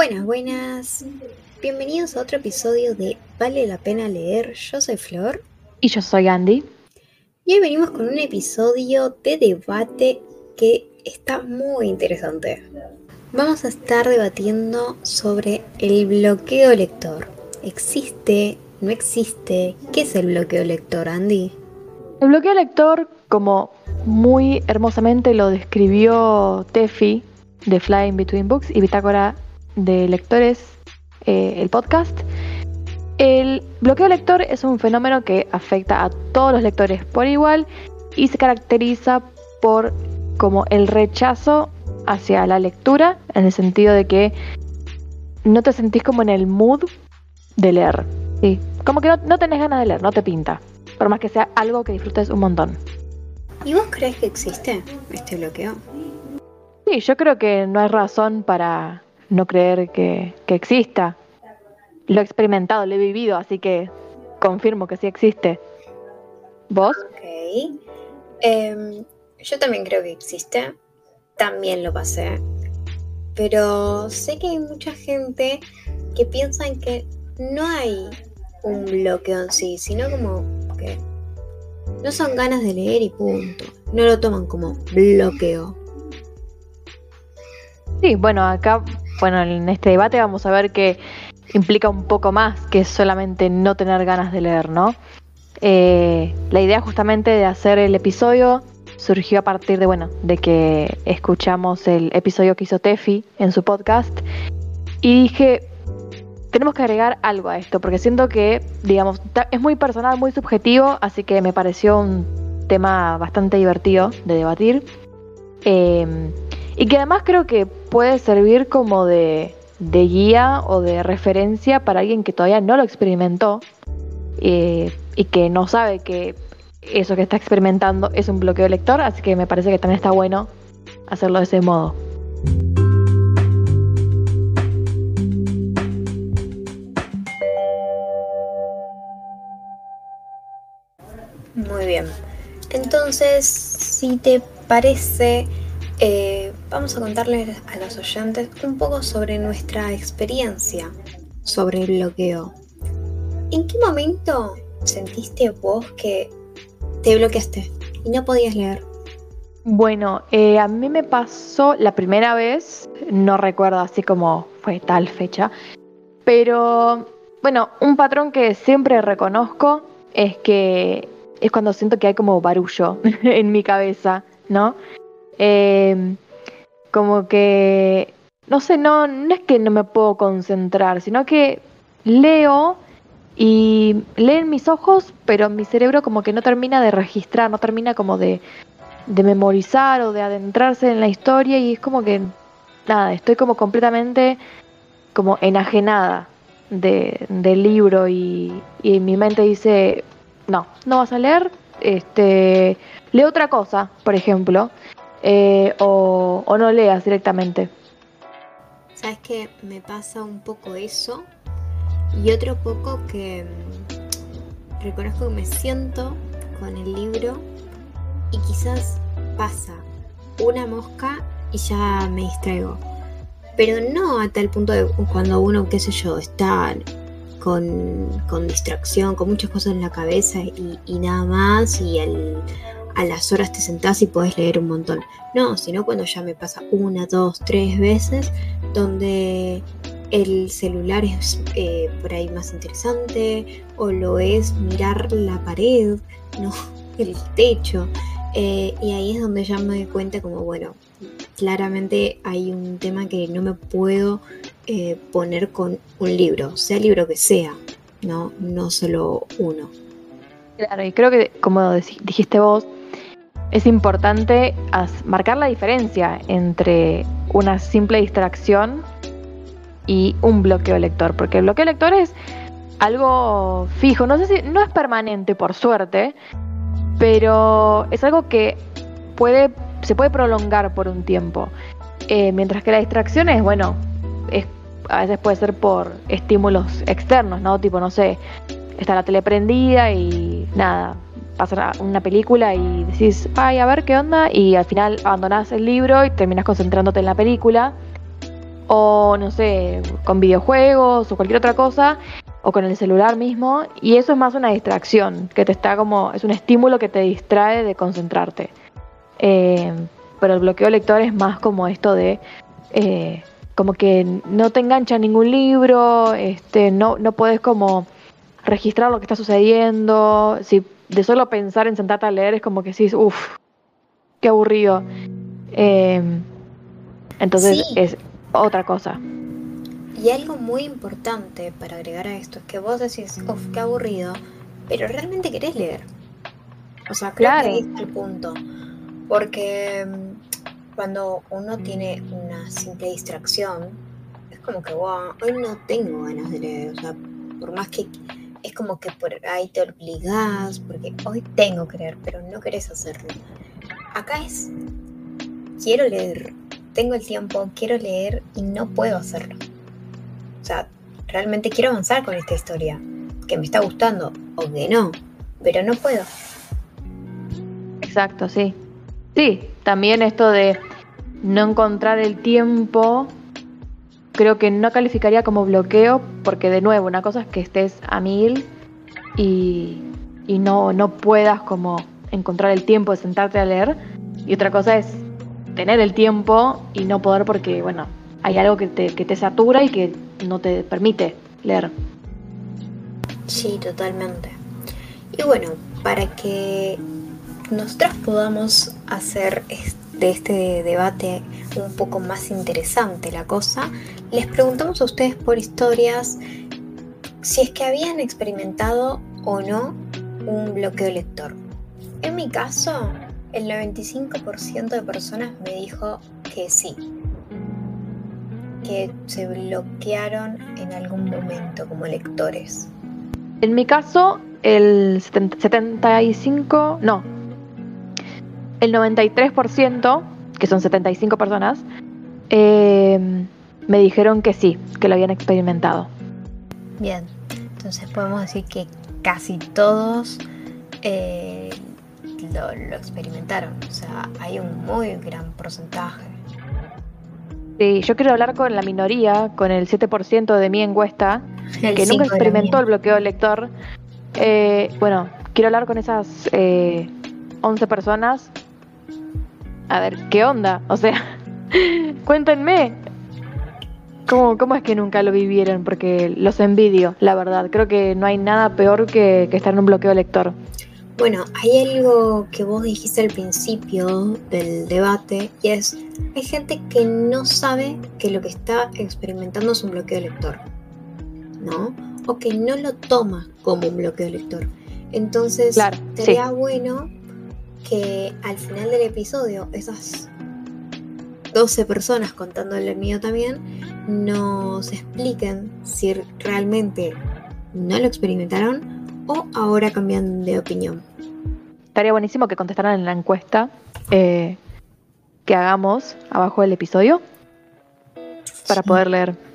Buenas, buenas. Bienvenidos a otro episodio de Vale la pena leer. Yo soy Flor. Y yo soy Andy. Y hoy venimos con un episodio de debate que está muy interesante. Vamos a estar debatiendo sobre el bloqueo lector. ¿Existe? ¿No existe? ¿Qué es el bloqueo lector, Andy? El bloqueo lector, como muy hermosamente lo describió Tefi de Flying Between Books y Bitácora de Lectores, eh, el podcast, el bloqueo lector es un fenómeno que afecta a todos los lectores por igual y se caracteriza por como el rechazo hacia la lectura, en el sentido de que no te sentís como en el mood de leer. Sí, como que no, no tenés ganas de leer, no te pinta, por más que sea algo que disfrutes un montón. ¿Y vos crees que existe este bloqueo? Sí, yo creo que no hay razón para no creer que, que exista. Lo he experimentado, lo he vivido, así que confirmo que sí existe. ¿Vos? Ok. Em, yo también creo que existe. También lo pasé. Pero sé que hay mucha gente que piensa en que no hay un bloqueo en sí, sino como que no son ganas de leer y punto. No lo toman como bloqueo. Sí, bueno, acá, bueno, en este debate vamos a ver que implica un poco más que solamente no tener ganas de leer, ¿no? Eh, la idea justamente de hacer el episodio surgió a partir de, bueno, de que escuchamos el episodio que hizo Tefi en su podcast y dije, tenemos que agregar algo a esto, porque siento que, digamos, es muy personal, muy subjetivo, así que me pareció un tema bastante divertido de debatir. Eh, y que además creo que puede servir como de, de, guía o de referencia para alguien que todavía no lo experimentó eh, y que no sabe que eso que está experimentando es un bloqueo lector, así que me parece que también está bueno hacerlo de ese modo. Muy bien. Entonces, si te parece, eh, vamos a contarles a los oyentes un poco sobre nuestra experiencia sobre el bloqueo. ¿En qué momento sentiste vos que te bloqueaste y no podías leer? Bueno, eh, a mí me pasó la primera vez, no recuerdo así como fue tal fecha, pero bueno, un patrón que siempre reconozco es que es cuando siento que hay como barullo en mi cabeza, ¿no? Eh, como que, no sé, no, no es que no me puedo concentrar, sino que leo y leen mis ojos, pero mi cerebro como que no termina de registrar, no termina como de, de memorizar o de adentrarse en la historia y es como que, nada, estoy como completamente como enajenada de, del libro y, y mi mente dice, no, no vas a leer, este, lee otra cosa, por ejemplo, eh, o, no leas directamente. Sabes que me pasa un poco eso y otro poco que mm, reconozco que me siento con el libro y quizás pasa una mosca y ya me distraigo. Pero no a tal punto de cuando uno, qué sé yo, está con, con distracción, con muchas cosas en la cabeza y, y nada más y el, a las horas te sentás y podés leer un montón. No, sino cuando ya me pasa una, dos, tres veces donde el celular es eh, por ahí más interesante o lo es mirar la pared, no el techo. Eh, y ahí es donde ya me doy cuenta como, bueno, claramente hay un tema que no me puedo eh, poner con un libro, sea el libro que sea, no, no solo uno. Claro, y creo que como dijiste vos, es importante marcar la diferencia entre una simple distracción y un bloqueo lector, porque el bloqueo lector es algo fijo, no sé si no es permanente por suerte, pero es algo que puede se puede prolongar por un tiempo, eh, mientras que la distracción es bueno, es, a veces puede ser por estímulos externos, no tipo no sé, está la tele prendida y nada, pasa una película y decís, ay, a ver qué onda, y al final abandonás el libro y terminas concentrándote en la película. o no sé, con videojuegos o cualquier otra cosa, o con el celular mismo, y eso es más una distracción, que te está como, es un estímulo que te distrae de concentrarte. Eh, pero el bloqueo lector es más como esto de eh, como que no te engancha ningún libro, este, no, no puedes como registrar lo que está sucediendo, si de solo pensar en sentarte a leer es como que decís, uff, qué aburrido. Eh, entonces es otra cosa. Y algo muy importante para agregar a esto es que vos decís, uff, qué aburrido, pero realmente querés leer. O sea, creo que ahí está el punto. Porque mm, cuando uno tiene una simple distracción, es como que, wow, hoy no tengo ganas de leer. O sea, por más que es como que por ahí te obligás, porque hoy tengo que leer, pero no querés hacerlo. Acá es, quiero leer, tengo el tiempo, quiero leer y no puedo hacerlo. O sea, realmente quiero avanzar con esta historia, que me está gustando o que no, pero no puedo. Exacto, sí. Sí, también esto de no encontrar el tiempo, creo que no calificaría como bloqueo, porque de nuevo, una cosa es que estés a mil y, y no, no puedas como encontrar el tiempo de sentarte a leer, y otra cosa es tener el tiempo y no poder porque, bueno, hay algo que te, que te satura y que no te permite leer. Sí, totalmente. Y bueno, para que nosotras podamos hacer de este debate un poco más interesante la cosa, les preguntamos a ustedes por historias si es que habían experimentado o no un bloqueo lector. En mi caso, el 95% de personas me dijo que sí, que se bloquearon en algún momento como lectores. En mi caso, el 75, no, el 93%, que son 75 personas, em, me dijeron que sí, que lo habían experimentado. Bien, entonces podemos decir que casi todos eh, lo, experimentaron. O sea, hay un muy gran porcentaje. Sí, yo quiero hablar con la minoría, con el 7% de mi encuesta, que nunca experimentó el bloqueo del lector. Eh, bueno, quiero hablar con esas 11 eh, personas. A ver, ¿qué onda? O sea, cuéntenme. ¿Cómo, ¿Cómo es que nunca lo vivieron? Porque los envidio, la verdad. Creo que no hay nada peor que, que estar en un bloqueo lector. Bueno, hay algo que vos dijiste al principio del debate y es, hay gente que no sabe que lo que está experimentando es un bloqueo lector, ¿no? O que no lo toma como un bloqueo lector. Entonces, sería bueno que al final del episodio, esas 12 personas contando el mío también, nos expliquen si realmente no lo experimentaron o ahora cambian de opinión estaría buenísimo que contestaran en la encuesta eh, que hagamos abajo del episodio para poder leer.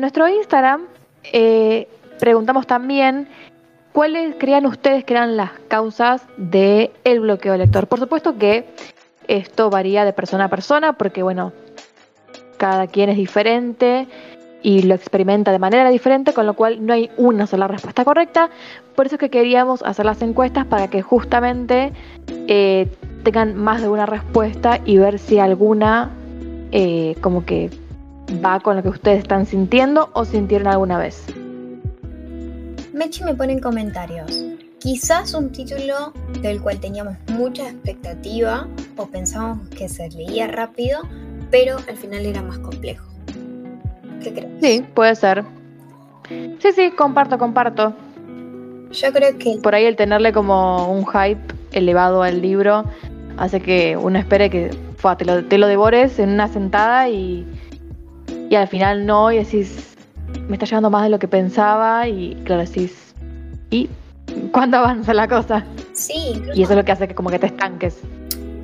En nuestro Instagram eh, preguntamos también cuáles creían ustedes que eran las causas del el bloqueo lector. Por supuesto que esto varía de persona a persona porque, bueno, cada quien es diferente y lo experimenta de manera diferente, con lo cual no hay una sola respuesta correcta. Por eso es que queríamos hacer las encuestas para que justamente eh, tengan más de una respuesta y ver si alguna eh, como que va con lo que ustedes están sintiendo o sintieron alguna vez. Mechi me pone en comentarios. Quizás un título del cual teníamos mucha expectativa o pensábamos que se leía rápido, pero al final era más complejo. ¿Qué crees? Sí, puede ser. Sí, sí, comparto, comparto. Yo creo que... Por ahí el tenerle como un hype elevado al libro hace que uno espere que te, lo, te, lo, devores en una sentada y, y al final no, y decís, me está llevando más de lo que pensaba y claro, decís, ¿y cuándo avanza la cosa? Sí, Y eso es lo que hace que como que te estanques.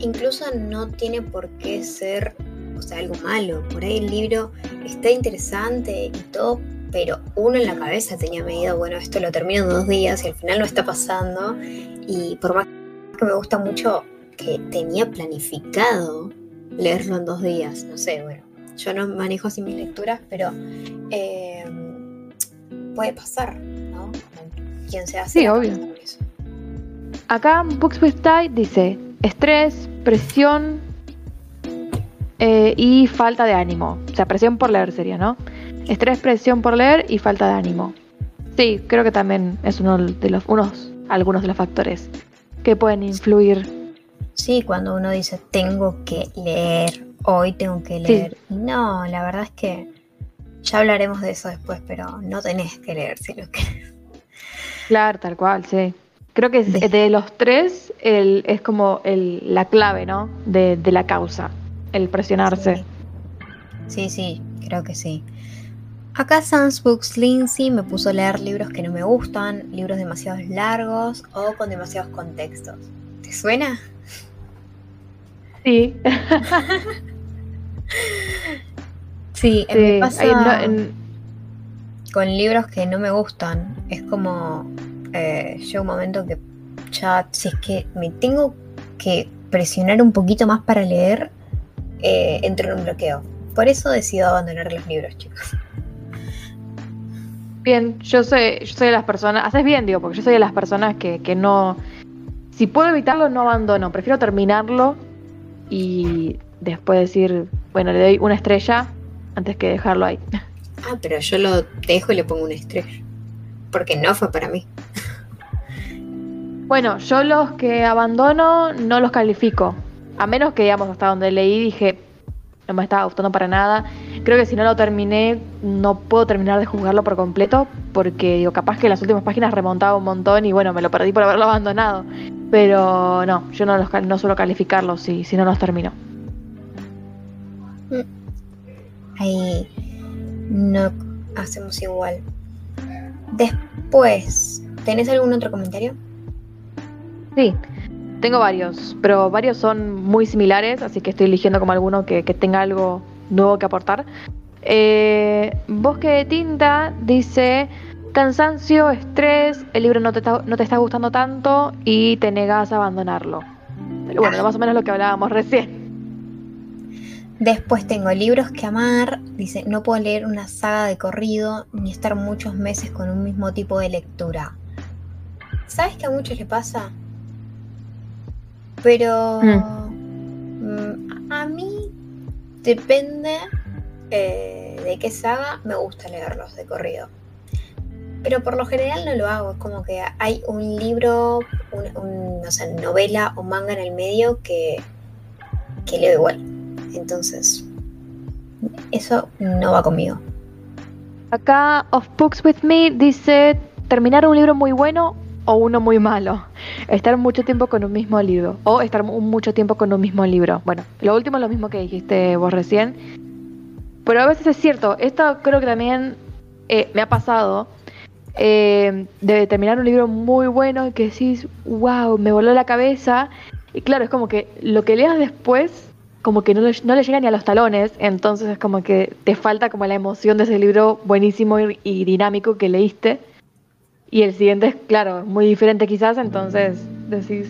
Incluso no tiene por qué ser o sea, algo malo. Por ahí el libro está interesante y todo, pero uno en la cabeza tenía medido, bueno, esto lo termino en dos días y al final no está pasando. Y por más que me gusta mucho que tenía planificado leerlo en dos días, no sé, bueno, yo no manejo así mis lecturas, pero eh, puede pasar, ¿no? Quien sea Sí, obvio. Acá Books with Tide dice estrés, presión eh, y falta de ánimo. O sea, presión por leer sería, ¿no? Estrés, presión por leer y falta de ánimo. Sí, creo que también es uno de los, unos, algunos de los factores que pueden influir. Sí, cuando uno dice tengo que leer, hoy tengo que leer. No, la verdad es que ya hablaremos de eso después, pero no tenés que leer si lo querés. Claro, tal cual, sí. Creo que de, los tres el, es como el, la clave, ¿no? De, de, la causa, el presionarse. Sí. sí, creo que sí. Acá Sans Books Lindsay me puso a leer libros que no me gustan, libros demasiado largos o con demasiados contextos. ¿Te suena? Sí. sí, me pasa con libros que no me gustan. Es como eh, llega un momento que ya, si es que me tengo que presionar un poquito más para leer, eh, entro en un bloqueo. Por eso decido abandonar los libros, chicos. Bien, yo soy, yo soy de las personas, haces bien, digo, porque yo soy de las personas que, que no, si puedo evitarlo, no abandono, prefiero terminarlo y después decir, bueno, le doy una estrella antes que dejarlo ahí. Ah, pero yo lo dejo y le pongo una estrella, porque no fue para mí. Bueno, yo los que abandono no los califico. A menos que, digamos, hasta donde leí dije, no me estaba gustando para nada. Creo que si no lo terminé, no puedo terminar de juzgarlo por completo, porque digo, capaz que las últimas páginas remontaba un montón y bueno, me lo perdí por haberlo abandonado. Pero no, yo no, los, no suelo calificarlos si, si no los termino. Ahí no hacemos igual. Después, ¿tenés algún otro comentario? Sí, tengo varios, pero varios son muy similares, así que estoy eligiendo como alguno que, tenga algo nuevo que aportar. Eh, Bosque de Tinta dice cansancio, estrés, el libro no te, está, no te está gustando tanto y te negas a abandonarlo. Bueno, más o menos lo que hablábamos recién. Después tengo libros que amar. Dice, no puedo leer una saga de corrido ni estar muchos meses con un mismo tipo de lectura. ¿Sabes qué a muchos les pasa? Pero mm, a mí depende eh, de qué saga me gusta leerlos de corrido. Pero por lo general no lo hago, es como que hay un libro, un, no sé, novela o manga en el medio que, que leo igual. Entonces, eso no va conmigo. Acá, Of Books With Me dice terminar un libro muy bueno o uno muy malo. Estar mucho tiempo con un mismo libro o estar mucho tiempo con un mismo libro. Bueno, lo último es lo mismo que dijiste vos recién. Pero a veces es cierto, esto creo que también eh, me ha pasado eh, de terminar un libro muy bueno que decís, wow, me voló la cabeza. Y claro, es como que lo que leas después, como que no le, no le llega ni a los talones, entonces es como que te falta como la emoción de ese libro buenísimo y dinámico que leíste. Y el siguiente es, claro, muy diferente quizás, entonces decís,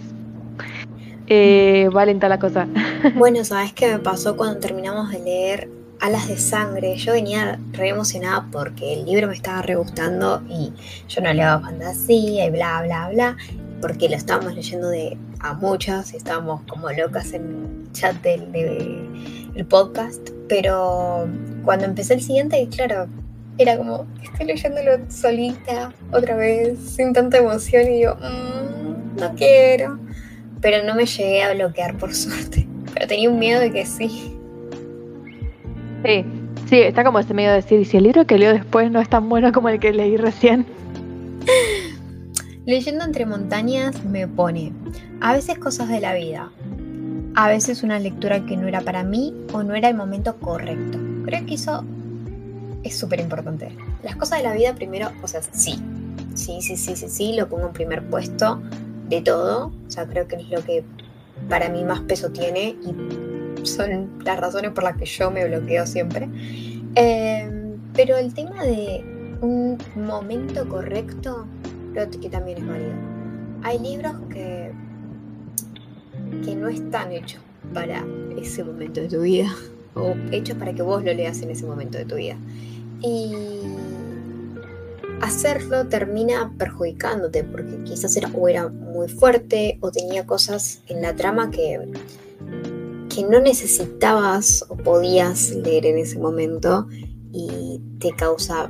eh, la cosa. Bueno, ¿sabes qué me pasó cuando terminamos de leer Alas de Sangre? Yo venía re emocionada porque el libro me estaba re gustando y yo no leo fantasía y bla, bla, bla, porque lo estábamos leyendo de a muchas estábamos como locas en el chat del, podcast, pero cuando empecé el siguiente, claro, era como, estoy leyéndolo solita, otra vez, sin tanta emoción, y yo, mmm, no quiero. Pero no me llegué a bloquear, por suerte. Pero tenía un miedo de que sí. Sí, sí, está como ese miedo de decir, si el libro que leo después no es tan bueno como el que leí recién. Leyendo entre montañas me pone, a veces cosas de la vida, a veces una lectura que no era para mí o no era el momento correcto. Creo que eso es súper importante. Las cosas de la vida primero, o sea, sí, sí, sí, sí, sí, sí, lo pongo en primer puesto de todo. O sea, creo que es lo que para mí más peso tiene y son las razones por las que yo me bloqueo siempre. Em, pero el tema de un momento correcto, creo que también es válido. Hay libros que, que no están hechos para ese momento de tu vida, o hechos para que vos lo leas en ese momento de tu vida. Y hacerlo termina perjudicándote, porque quizás era, o era muy fuerte o tenía cosas en la trama que, que no necesitabas o podías leer en ese momento y te causa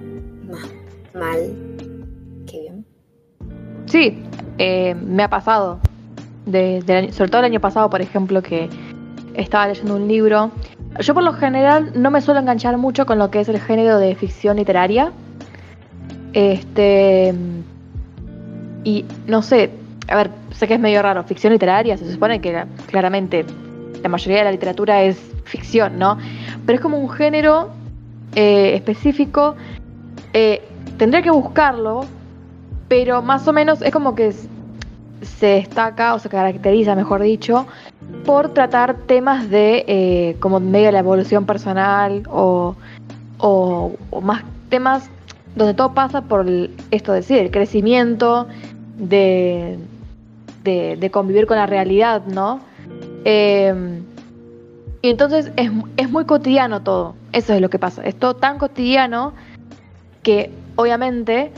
más mal. Sí, eh, me ha pasado. sobre todo el año pasado, por ejemplo, que estaba leyendo un libro. Yo por lo general no me suelo enganchar mucho con lo que es el género de ficción literaria. Este. Y no sé, a ver, sé que es medio raro, ficción literaria, se supone que claramente la mayoría de la literatura es ficción, ¿no? Pero es como un género eh, específico. Eh, tendría que buscarlo, pero más o menos es como que se destaca o se caracteriza, mejor dicho, por tratar temas de eh, como medio de la evolución personal o, o, más temas donde todo pasa por esto de decir, el crecimiento, de, de, convivir con la realidad, ¿no? Em, y entonces es, es, muy cotidiano todo, eso es lo que pasa, es todo tan cotidiano que obviamente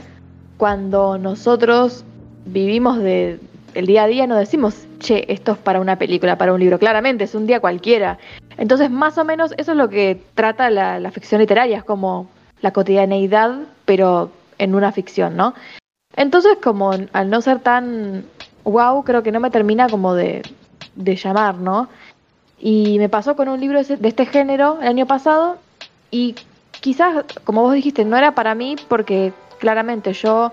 cuando nosotros vivimos de, el día a día no decimos, che, esto es para una película, para un libro, claramente es un día cualquiera. Entonces más o menos eso es lo que trata la, ficción literaria, es como la cotidianeidad, pero en una ficción, ¿no? Entonces como al no ser tan wow, creo que no me termina como de, de llamar, ¿no? Y me pasó con un libro de este género el año pasado y quizás, como vos dijiste, no era para mí porque claramente yo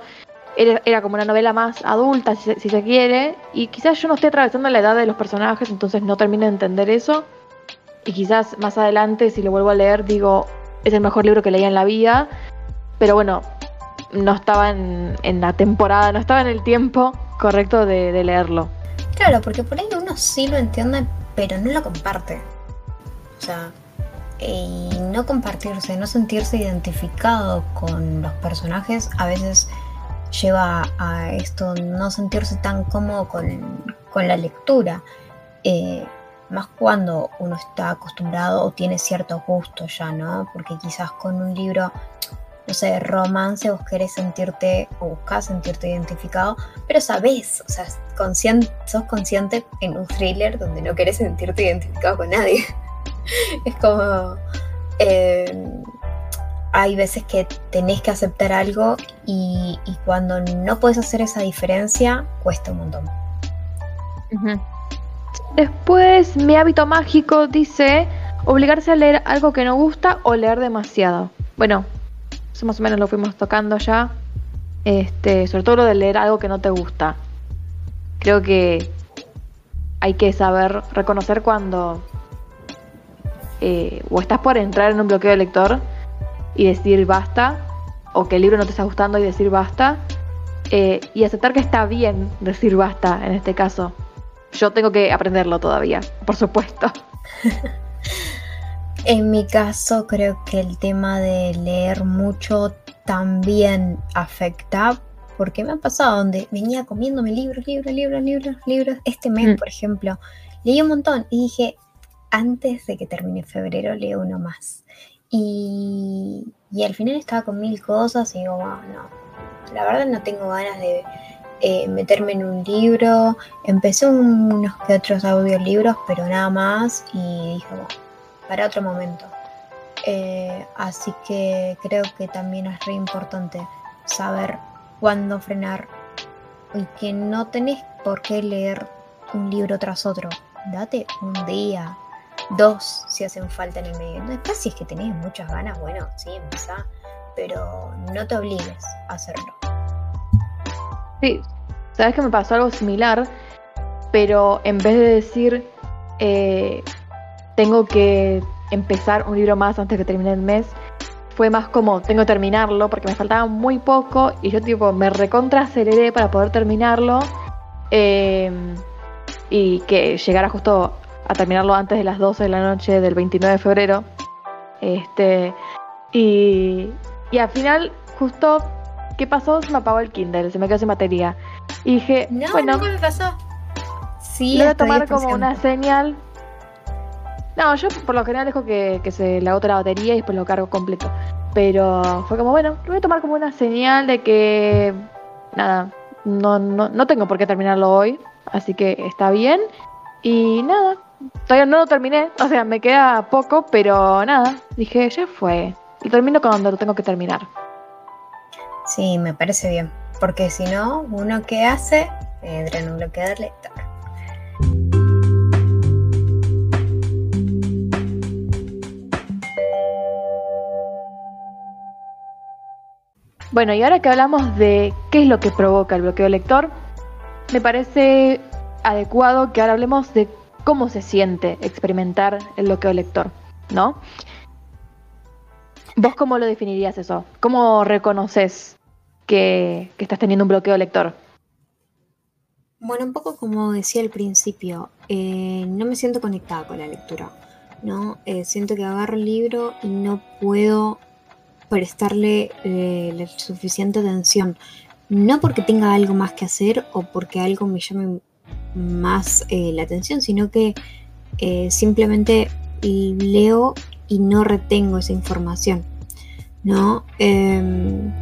era, como una novela más adulta, si se, quiere, y quizás yo no estoy atravesando la edad de los personajes, entonces no termino de entender eso. Y quizás más adelante, si lo vuelvo a leer, digo, es el mejor libro que leí en la vida, pero bueno, no estaba en, la temporada, no estaba en el tiempo correcto de, de leerlo. Claro, porque por ahí uno sí lo entiende, pero no lo comparte. O sea, y no compartirse, no sentirse identificado con los personajes, a veces lleva a esto no sentirse tan cómodo con, la lectura. Eh, más cuando uno está acostumbrado o tiene cierto gusto ya, ¿no? Porque quizás con un libro, no sé, romance, vos querés sentirte o buscas sentirte identificado, pero sabés, o sea, sos consciente en un thriller donde no querés sentirte identificado con nadie. Es como... Eh, hay veces que tenés que aceptar algo y, cuando no puedes hacer esa diferencia, cuesta un montón. Después, mi hábito mágico dice obligarse a leer algo que no gusta o leer demasiado. Bueno, eso más o menos lo fuimos tocando ya. Este, sobre todo lo de leer algo que no te gusta. Creo que hay que saber reconocer cuando eh, o estás por entrar en un bloqueo de lector y decir basta, o que el libro no te está gustando y decir basta, eh, y aceptar que está bien decir basta en este caso. Yo tengo que aprenderlo todavía, por supuesto. en mi caso creo que el tema de leer mucho también afecta porque me ha pasado donde venía comiéndome libros, libros, libros, libros, libros. Este mes, mm. por ejemplo, leí un montón y dije, antes de que termine febrero leo uno más. Y, al final estaba con mil cosas y digo, no, la verdad no tengo ganas de eh, meterme en un libro. Empecé unos que otros audiolibros, pero nada más y dije, bueno, para otro momento. Eh, así que creo que también es re importante saber cuándo frenar y que no tenés por qué leer un libro tras otro. Date un día, dos si hacen falta en el medio. Después, si es que tenés muchas ganas, bueno, sí, empezá, pero no te obligues a hacerlo. Sí, sabes que me pasó algo similar, pero en vez de decir eh, tengo que empezar un libro más antes que termine el mes, fue más como tengo que terminarlo porque me faltaba muy poco y yo tipo me recontra aceleré para poder terminarlo eh, y que llegara justo a terminarlo antes de las 12 de la noche del 29 de febrero. Este, y, y al final justo, ¿qué pasó? Se me apagó el Kindle, se me quedó sin batería. Y dije, No, bueno, nunca me pasó. Sí, lo voy a tomar como 10%. una señal. No, yo por lo general dejo que, que se le agote la batería y después lo cargo completo. Pero fue como, bueno, lo voy a tomar como una señal de que, nada, no, no, no tengo por qué terminarlo hoy, así que está bien. Y nada, todavía no lo terminé, o sea, me queda poco, pero nada, dije, ya fue. Lo termino cuando lo tengo que terminar. Sí, me parece bien. Porque si no, uno que hace, entra en un bloqueador lector. Bueno, y ahora que hablamos de qué es lo que provoca el bloqueo lector, me parece adecuado que ahora hablemos de cómo se siente experimentar el bloqueo lector, ¿no? ¿Vos cómo lo definirías eso? ¿Cómo reconoces que, estás teniendo un bloqueo lector? Bueno, un poco como decía al principio, eh, no me siento conectada con la lectura, ¿no? Eh, siento que agarro el libro y no puedo prestarle eh, la suficiente atención. No porque tenga algo más que hacer o porque algo me llame más eh, la atención, sino que eh, simplemente leo y no retengo esa información, ¿no? Em,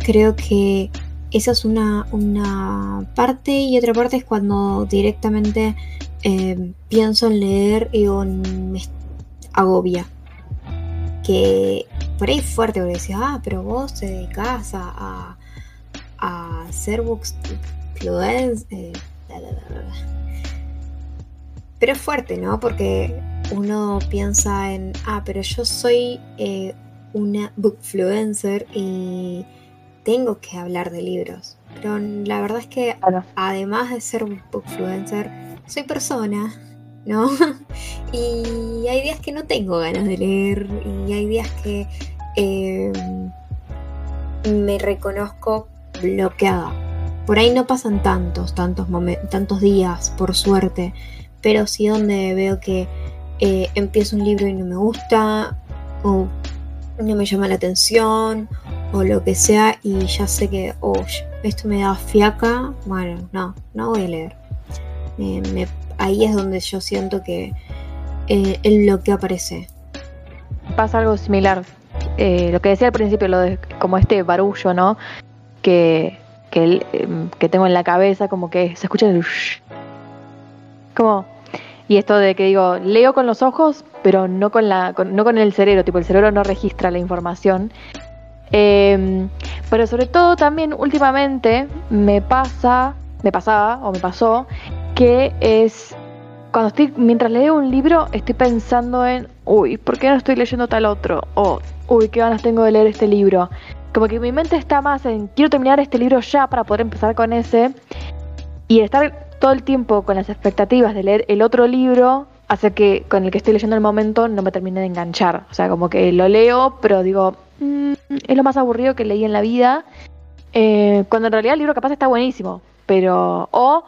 creo que esa es una, una parte y otra parte es cuando directamente eh, pienso en leer y me agobia. Que por ahí es fuerte, porque decía, ah, pero vos te dedicás a, a, a hacer books influence. eh, bla, bla, bla, bla". Pero es fuerte, ¿no? Porque uno piensa en, ah, pero yo soy eh, una bookfluencer y tengo que hablar de libros. Pero la verdad es que Claro. además de ser bookfluencer, soy persona, ¿no? y hay días que no tengo ganas de leer y hay días que eh, me reconozco bloqueada. Por ahí no pasan tantos, tantos, días, por suerte, pero sí donde veo que eh, empiezo un libro y no me gusta, o no me llama la atención, o lo que sea, y ya sé que, oh, esto me da fiaca, bueno, no, no voy a leer. Ahí es donde yo siento que eh, el bloqueo aparece. pasa algo similar. Eh, lo que decía al principio, lo de como este barullo, ¿no? Que, que, em, que tengo en la cabeza, como que se escucha el. Como, y esto de que digo, leo con los ojos, pero no con la, con- no con el cerebro, tipo el cerebro no registra la información. Em, pero sobre todo también últimamente me pasa, me pasaba o me pasó, que es cuando estoy, mientras leo un libro, estoy pensando en, uy, ¿por qué no estoy leyendo tal otro? O, uy, qué ganas tengo de leer este libro. Como que mi mente está más en, quiero terminar este libro ya para poder empezar con ese. Y estar todo el tiempo con las expectativas de leer el otro libro hace que con el que estoy leyendo en el momento no me termine de enganchar. O sea, como que lo leo, pero digo, "Mm, es lo más aburrido que leí en la vida. Eh, cuando en realidad el libro capaz está buenísimo. Pero, o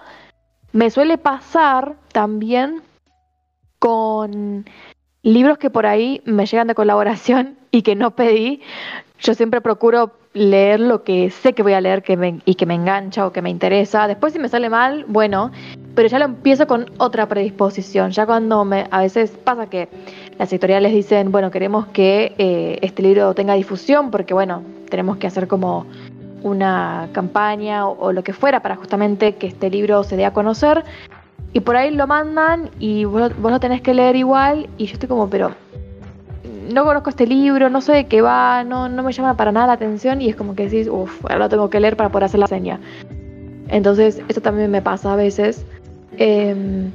me suele pasar también con libros que por ahí me llegan de colaboración y que no pedí. Yo siempre procuro leer lo que sé que voy a leer que y que me engancha o que me interesa. Después si me sale mal, bueno, pero ya lo empiezo con otra predisposición. Ya cuando me, a veces pasa que las editoriales dicen, bueno, queremos que eh, este libro tenga difusión porque, bueno, tenemos que hacer como una campaña o, lo que fuera para justamente que este libro se dé a conocer. Y por ahí lo mandan y vos lo tenés que leer igual. Y yo estoy como, pero no conozco este libro, no sé de qué va, no, no me llama para nada la atención. Y es como que decís, uff, ahora lo tengo que leer para poder hacer la seña. Entonces, eso también me pasa a veces. Em,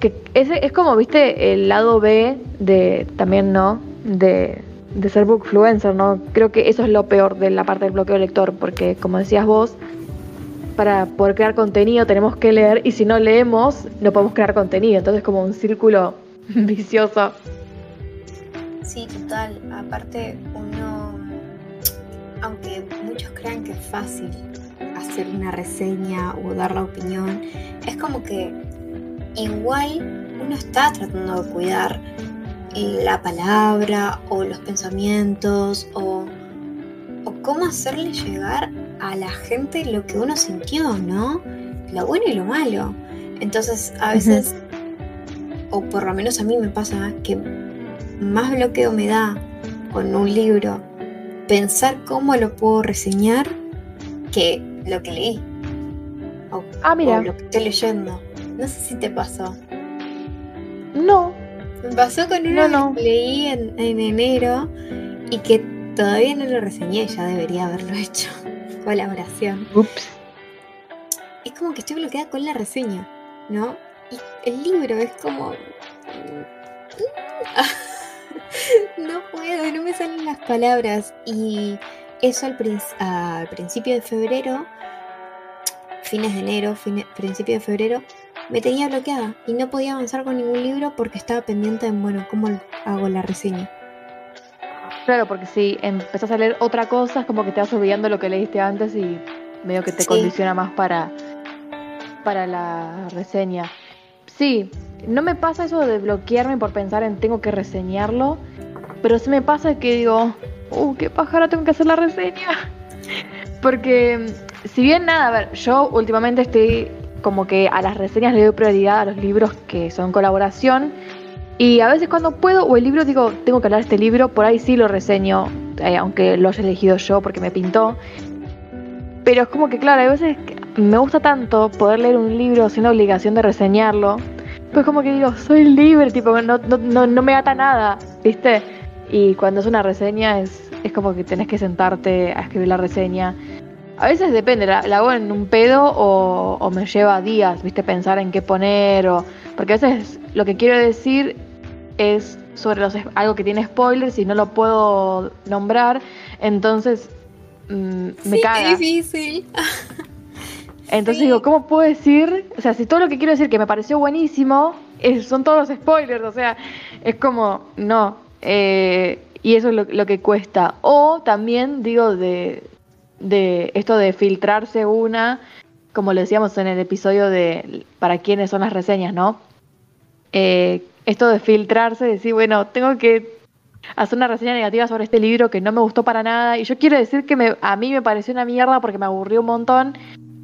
que ese es como, viste, el lado B de también, ¿no? De, de ser bookfluencer, ¿no? Creo que eso es lo peor de la parte del bloqueo lector, porque como decías vos, para poder crear contenido tenemos que leer y si no leemos no podemos crear contenido, entonces es como un círculo vicioso. Sí, total. Aparte, uno, aunque muchos crean que es fácil hacer una reseña o dar la opinión, es como que igual uno está tratando de cuidar eh, la palabra o los pensamientos o, o cómo hacerle llegar a la gente lo que uno sintió, ¿no? Lo bueno y lo malo. Entonces, a veces, o por lo menos a mí me pasa, que más bloqueo me da con un libro pensar cómo lo puedo reseñar que lo que leí. O, ah, mira. lo que estoy leyendo. No sé si te pasó. No. Me pasó con uno que leí en, en enero y que todavía no lo reseñé, ya debería haberlo hecho. Colaboración. Ups. Es como que estoy bloqueada con la reseña, ¿no? Y el libro es como. No puedo, no me salen las palabras. Y eso al, principio de febrero, fines de enero, principio de febrero, me tenía bloqueada y no podía avanzar con ningún libro porque estaba pendiente de, bueno, cómo hago la reseña. Claro, porque si empezás a leer otra cosa, es como que te vas olvidando lo que leíste antes y medio que te condiciona más para, para la reseña. Sí, no me pasa eso de bloquearme por pensar en tengo que reseñarlo, pero sí me pasa que digo, uh, qué pájaro tengo que hacer la reseña. Porque si bien nada, a ver, yo últimamente estoy como que a las reseñas le doy prioridad a los libros que son colaboración. Y a veces cuando puedo, o el libro digo, tengo que hablar este libro, por ahí sí lo reseño, eh, aunque lo haya elegido yo porque me pintó. Pero es como que, claro, a veces me gusta tanto poder leer un libro sin la obligación de reseñarlo. Pues como que digo, soy libre, tipo, no, no, no, me ata nada, ¿viste? Y cuando es una reseña es, es como que tenés que sentarte a escribir la reseña. A veces depende, la, hago en un pedo o, me lleva días, ¿viste? Pensar en qué poner o... Porque a veces lo que quiero decir es sobre los, algo que tiene spoilers y no lo puedo nombrar, entonces mm, me sí, caga. Es difícil. Entonces digo, ¿cómo puedo decir? O sea, si todo lo que quiero decir que me pareció buenísimo, son todos los spoilers, o sea, es como, no. Eh, y eso es lo, que cuesta. O también digo de, de esto de filtrarse una, como lo decíamos en el episodio de para quiénes son las reseñas, ¿no? Eh, esto de filtrarse, decir, bueno, tengo que hacer una reseña negativa sobre este libro que no me gustó para nada. Y yo quiero decir que me, a mí me pareció una mierda porque me aburrió un montón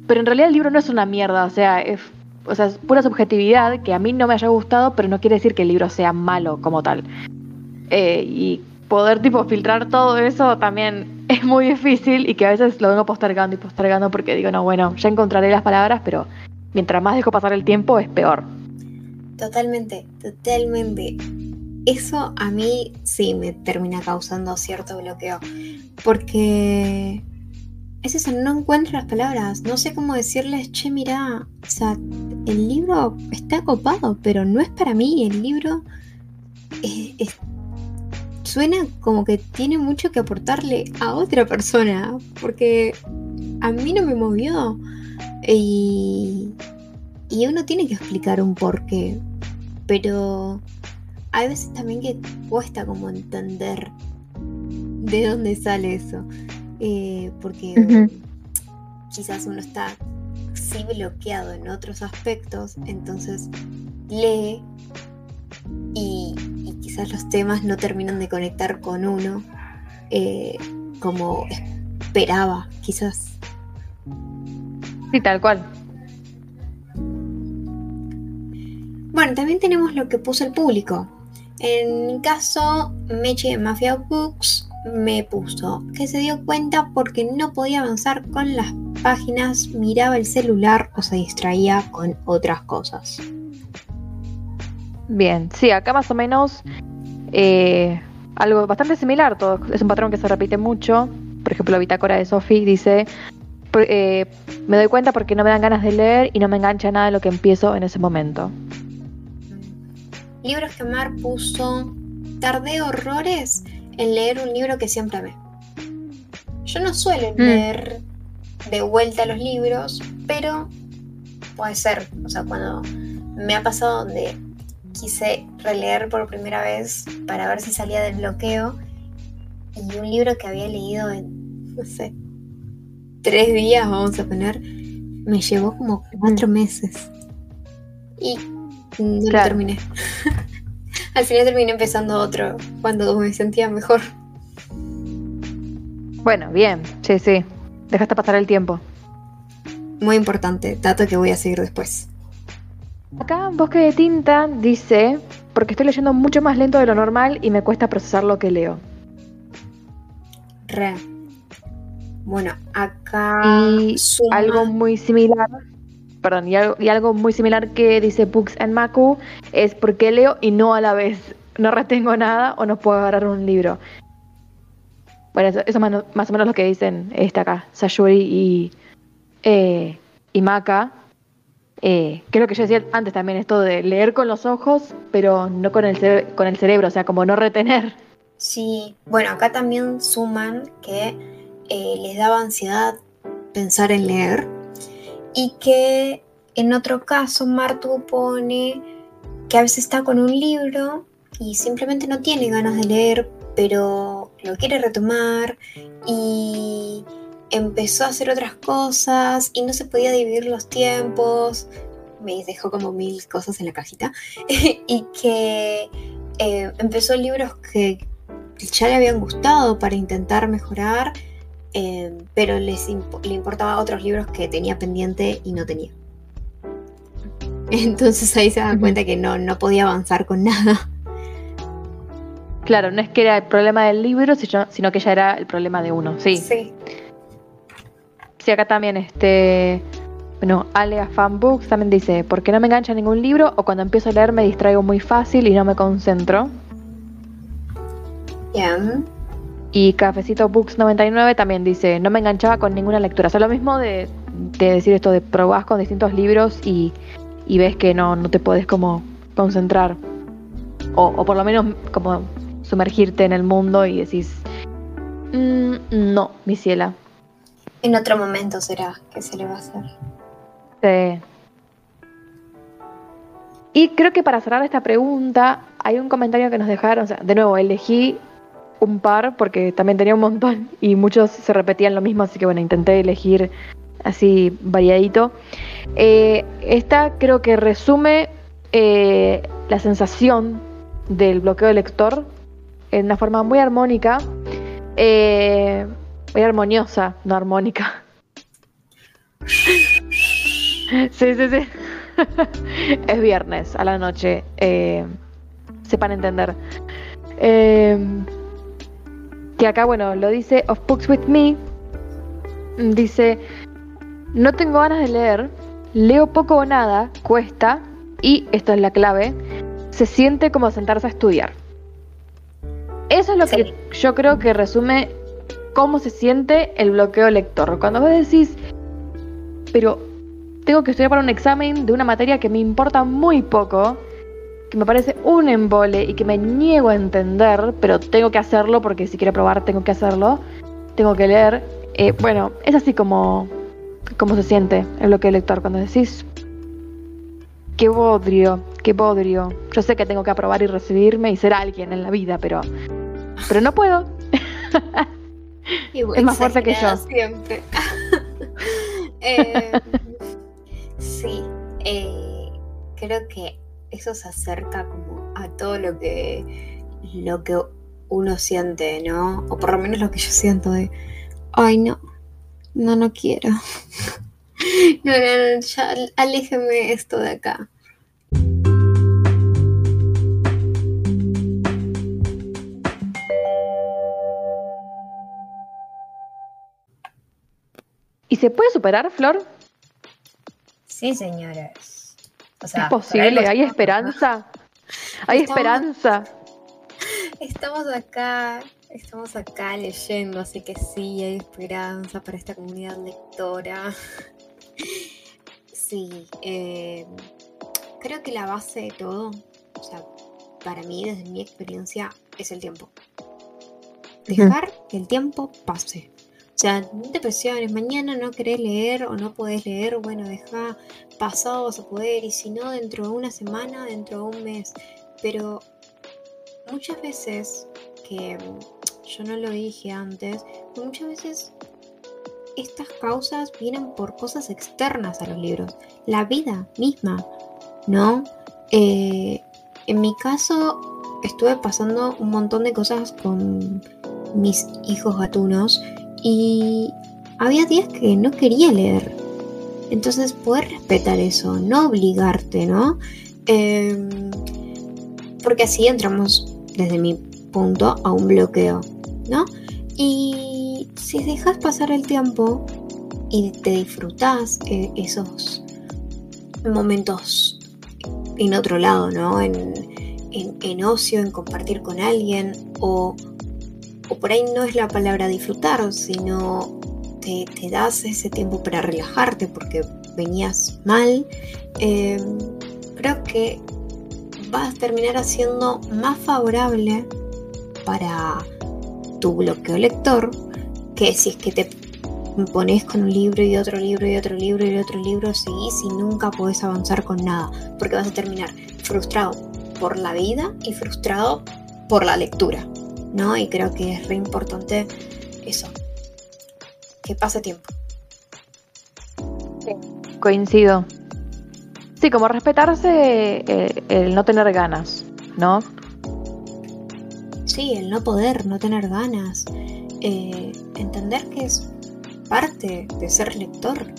pero en realidad el libro no es una mierda, o sea, es, o sea, pura subjetividad que a mí no me haya gustado, pero no quiere decir que el libro sea malo como tal. Eh, y poder tipo filtrar todo eso también es muy difícil y que a veces lo vengo postergando y postergando porque digo, no, bueno, ya encontraré las palabras, pero mientras más dejo pasar el tiempo es peor. Totalmente, totalmente. Eso a mí sí me termina causando cierto bloqueo. Porque es eso, no encuentro las palabras. No sé cómo decirles, che, mira, o sea, el libro está copado, pero no es para mí. El libro suena como que tiene mucho que aportarle a otra persona, porque a mí no me movió. Y, y uno tiene que explicar un porqué, pero hay veces también que cuesta como entender de dónde sale eso. Eh, porque quizás uno está sí bloqueado en otros aspectos, entonces lee y, quizás los temas no terminan de conectar con uno eh, como esperaba, quizás. Sí, tal cual. Bueno, también tenemos lo que puso el público. En mi caso, Meche de Mafia Books me puso que se dio cuenta porque no podía avanzar con las páginas, miraba el celular o se distraía con otras cosas. Bien, sí, acá más o menos eh, algo bastante similar, todo es un patrón que se repite mucho. Por ejemplo, la bitácora de Sophie dice, eh, me doy cuenta porque no me dan ganas de leer y no me engancha nada de lo que empiezo en ese momento. Libros que Mar puso, tardé horrores en leer un libro que siempre amé. Yo no suelo mm. leer de vuelta los libros, pero puede ser, o sea, cuando me ha pasado donde quise releer por primera vez para ver si salía del bloqueo y un libro que había leído en, no sé, tres días, vamos a poner, me llevó como cuatro meses y no lo terminé. Al final terminé empezando otro cuando me sentía mejor. Bueno, bien, sí, sí. Dejaste pasar el tiempo. Muy importante, dato que voy a seguir después. Acá Bosque de Tinta dice, porque estoy leyendo mucho más lento de lo normal y me cuesta procesar lo que leo. Re. Bueno, acá y algo muy similar, perdón, y algo, muy similar que dice Books and Maku es porque leo y no a la vez. No retengo nada o no puedo agarrar un libro. Bueno, eso, es más, o menos lo que dicen este acá, Sayuri y, eh, y Maka. Eh, creo que yo decía antes también esto de leer con los ojos, pero no con el, con el cerebro, o sea, como no retener. Sí, bueno, acá también suman que eh, les daba ansiedad pensar en leer y que en otro caso Martu pone que a veces está con un libro y simplemente no tiene ganas de leer, pero lo quiere retomar y empezó a hacer otras cosas y no se podía dividir los tiempos. Me dejó como mil cosas en la cajita. y que eh, empezó libros que ya le habían gustado para intentar mejorar, eh, pero les le importaba otros libros que tenía pendiente y no tenía. Entonces ahí se da cuenta que no, no podía avanzar con nada. Claro, no es que era el problema del libro, sino, que ya era el problema de uno, sí. Sí. Sí, acá también, este. Bueno, Alea Fanbooks también dice: porque no me engancha ningún libro o cuando empiezo a leer me distraigo muy fácil y no me concentro. Y Cafecito Books 99 también dice: no me enganchaba con ninguna lectura. O sea, lo mismo de, decir esto de probás con distintos libros y, ves que no, no te puedes como concentrar. O, o por lo menos como sumergirte en el mundo y decís, mm, no, mi ciela. En otro momento será que se le va a hacer. Sí. Y creo que para cerrar esta pregunta, hay un comentario que nos dejaron, o sea, de nuevo, elegí un par porque también tenía un montón y muchos se repetían lo mismo, así que bueno, intenté elegir así variadito. Eh, esta creo que resume eh, la sensación del bloqueo de lector en una forma muy armónica, eh, muy armoniosa, no armónica. sí, sí, sí. es viernes a la noche, sepan entender. Que acá, bueno, lo dice Of Books With Me. Dice, no tengo ganas de leer, leo poco o nada, cuesta, y esto es la clave, se siente como sentarse a estudiar. Eso es lo que yo creo que resume cómo se siente el bloqueo lector. Cuando vos decís, pero tengo que estudiar para un examen de una materia que me importa muy poco, que me parece un embole y que me niego a entender, pero tengo que hacerlo porque si quiero probar tengo que hacerlo, tengo que leer. Eh, bueno, es así como, como se siente el bloqueo lector. Cuando decís, qué bodrio, qué bodrio. Yo sé que tengo que aprobar y recibirme y ser alguien en la vida, pero, pero no puedo. es más fuerte que yo. Siempre. Eh, sí, eh, creo que eso se acerca como a todo lo que lo que uno siente, ¿no? O por lo menos lo que yo siento de, ay no, no, no quiero. No, no, no, ya aléjeme esto de acá. ¿Y se puede superar, Flor? Sí, señores. Es posible, hay esperanza. Hay esperanza. Estamos acá Estamos acá leyendo, así que sí, hay esperanza para esta comunidad lectora. Sí, eh, creo que la base de todo, o sea, para mí, desde mi experiencia, es el tiempo. Dejar que el tiempo pase. Sea, no te presiones, mañana no querés leer o no podés leer, bueno, deja, pasado vas a poder, y si no, dentro de una semana, dentro de un mes. Pero muchas veces que yo no lo dije antes, muchas veces estas causas vienen por cosas externas a los libros, la vida misma, ¿no? Eh, en mi caso estuve pasando un montón de cosas con mis hijos gatunos Y había días que no quería leer. Entonces poder respetar eso, no obligarte, ¿no? Em, porque así entramos desde mi punto a un bloqueo, ¿no? Y si dejas pasar el tiempo y te disfrutas eh, esos momentos en otro lado, ¿no? En, en, ocio, en compartir con alguien, o, o, por ahí no es la palabra disfrutar, sino te, das ese tiempo para relajarte porque venías mal, eh, creo que vas a terminar haciendo más favorable para tu bloqueo lector que si es que te pones con un libro y otro libro y otro libro y otro libro, seguís y nunca podés avanzar con nada, porque vas a terminar frustrado por la vida y frustrado por la lectura, ¿no? Y creo que es re importante eso, que pase tiempo. coincido. Sí, como respetarse eh, el no tener ganas, ¿no? Sí, el no poder, no tener ganas. Eh, entender que es parte de ser lector.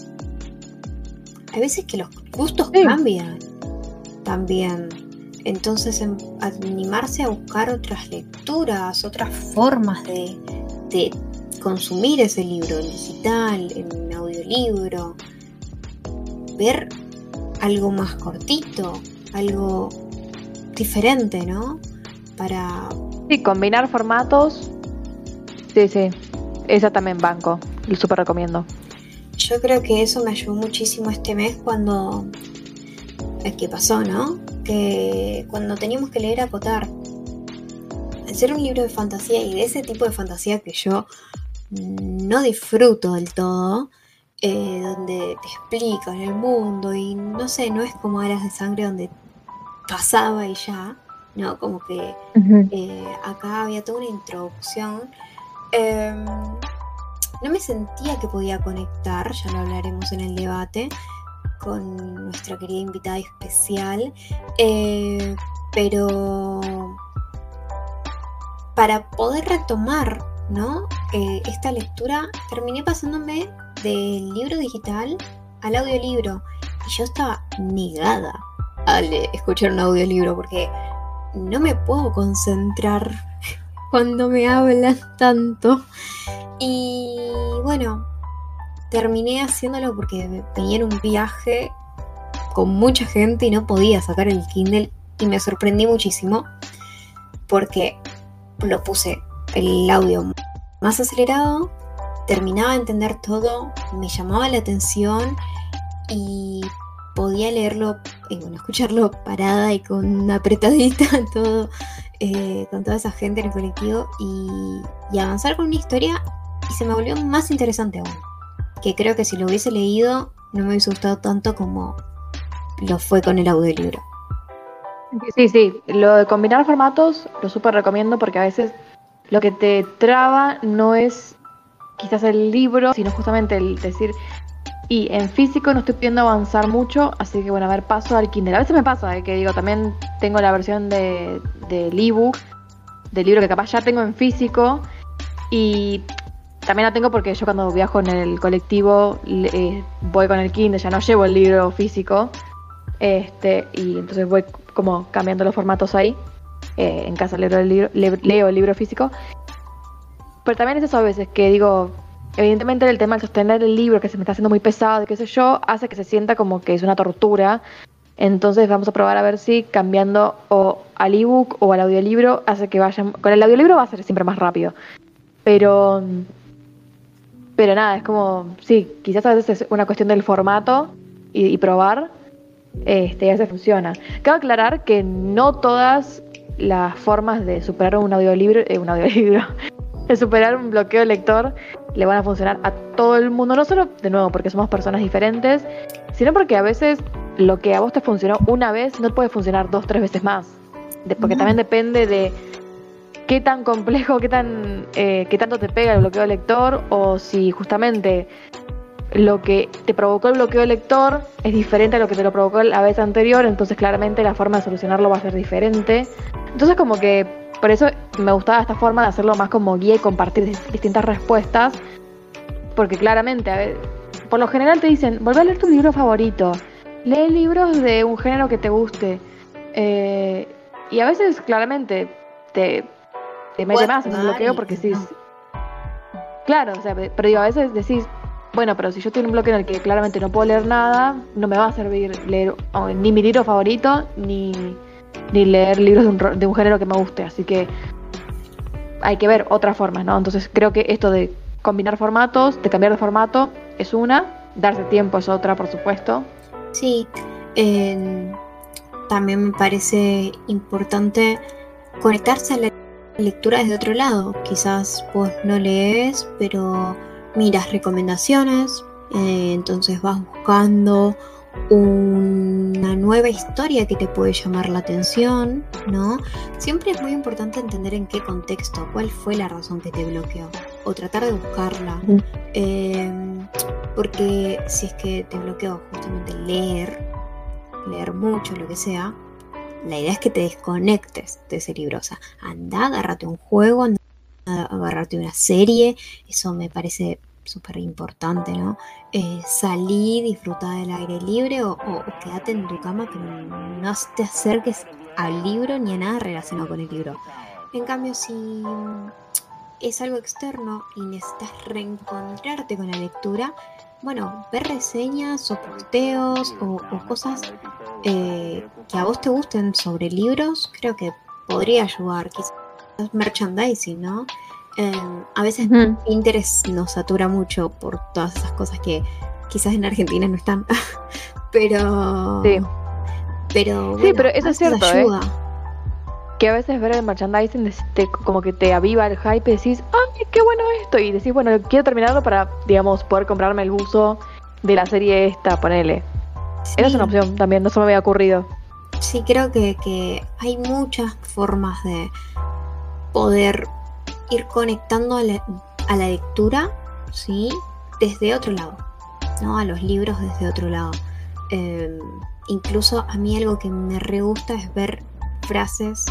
Hay veces que los gustos cambian también. Entonces, em, animarse a buscar otras lecturas, otras formas de, de consumir ese libro, en digital, en audiolibro, ver algo más cortito, algo diferente, ¿no? Para... Sí, combinar formatos. Sí, sí. Esa también banco. Lo súper recomiendo. Yo creo que eso me ayudó muchísimo este mes cuando... Es que pasó, ¿no? Que cuando teníamos que leer acotar, ser un libro de fantasía y de ese tipo de fantasía que yo no disfruto del todo, eh, donde te explican el mundo y no sé, no es como Alas de Sangre donde pasaba y ya, no, como que eh, acá había toda una introducción. Em, no me sentía que podía conectar, ya lo hablaremos en el debate, con nuestra querida invitada especial. Eh, pero para poder retomar ¿no? Eh, esta lectura, terminé pasándome del libro digital al audiolibro. Y yo estaba negada al escuchar un audiolibro porque no me puedo concentrar cuando me hablan tanto. Y bueno, terminé haciéndolo porque venía en un viaje con mucha gente y no podía sacar el Kindle y me sorprendí muchísimo porque lo puse el audio más acelerado, terminaba de entender todo, me llamaba la atención y podía leerlo, bueno, escucharlo parada y con apretadita todo, eh, con toda esa gente en el colectivo y, y avanzar con una historia y se me volvió más interesante aún que creo que si lo hubiese leído no me hubiese gustado tanto como lo fue con el audiolibro. Sí, sí, lo de combinar formatos lo súper recomiendo porque a veces lo que te traba no es quizás el libro, sino justamente el decir, y en físico no estoy pudiendo avanzar mucho, así que bueno, a ver, paso al Kindle. A veces me pasa, eh, que digo, también tengo la versión de, del ebook, del libro que capaz ya tengo en físico, y también la tengo porque yo cuando viajo en el colectivo eh, voy con el Kindle, ya no llevo el libro físico. Este, y entonces voy como cambiando los formatos ahí. Eh, en casa leo el, libro, leo el libro físico. Pero también es eso a veces que digo, evidentemente el tema de sostener el libro que se me está haciendo muy pesado y qué sé yo, hace que se sienta como que es una tortura. Entonces vamos a probar a ver si cambiando o al ebook o al audiolibro hace que vayan... Con el audiolibro va a ser siempre más rápido. Pero pero nada, es como, sí, quizás a veces es una cuestión del formato y, probar, este, ya se funciona. Cabe aclarar que no todas las formas de superar un audiolibro, eh, un audiolibro, de superar un bloqueo de lector le van a funcionar a todo el mundo, no solo de nuevo porque somos personas diferentes, sino porque a veces lo que a vos te funcionó una vez no te puede funcionar dos, tres veces más. porque también depende de qué tan complejo, qué, tan, eh, qué tanto te pega el bloqueo de lector o si justamente lo que te provocó el bloqueo de lector es diferente a lo que te lo provocó la vez anterior, entonces claramente la forma de solucionarlo va a ser diferente. Entonces como que por eso me gustaba esta forma de hacerlo más como guía y compartir distintas respuestas, porque claramente, a ver, por lo general te dicen, volver a leer tu libro favorito, lee libros de un género que te guste. Eh, y a veces claramente te, te mete más en bloqueo porque decís, claro, o sea, pero digo, a veces decís, bueno, pero si yo tengo un bloque en el que claramente no puedo leer nada, no me va a servir leer ni mi libro favorito, ni, ni leer libros de un, de un género que me guste. Así que hay que ver otras formas, ¿no? Entonces creo que esto de combinar formatos, de cambiar de formato, es una, darse tiempo es otra, por supuesto. Sí, también me parece importante conectarse a la lectura desde otro lado. Quizás pues no lees, pero miras recomendaciones, eh, entonces vas buscando una nueva historia que te puede llamar la atención, ¿no? Siempre es muy importante entender en qué contexto, cuál fue la razón que te bloqueó, o tratar de buscarla. Em, porque si es que te bloqueó justamente leer, leer mucho, lo que sea, la idea es que te desconectes de. O sea, anda, agárrate un juego, anda, agárrate una serie, eso me parece súper importante, ¿no? Eh, salí, disfruta del aire libre o, quédate en tu cama, pero no te acerques al libro ni a nada relacionado con el libro. En cambio, si es algo externo y necesitas reencontrarte con la lectura, bueno, ver reseñas o posteos o, cosas eh, que a vos te gusten sobre libros, creo que podría ayudar. Quizás merchandising, ¿no? Em, a veces Pinterest nos satura mucho por todas esas cosas que quizás en Argentina no están. pero. Sí. Pero. sí, pero eso es cierto. ¿eh? Que a veces ver el merchandising como que te aviva el hype y decís, ¡ay, qué bueno esto! Y decís, bueno, quiero terminarlo para, digamos, poder comprarme el buzo de la serie esta, ponele. Esa es una opción también, no se me había ocurrido. Sí, creo que, que hay muchas formas de poder ir conectando a la, lectura, ¿sí? Desde otro lado, ¿no? A los libros desde otro lado. Em, incluso a mí algo que me re gusta es ver frases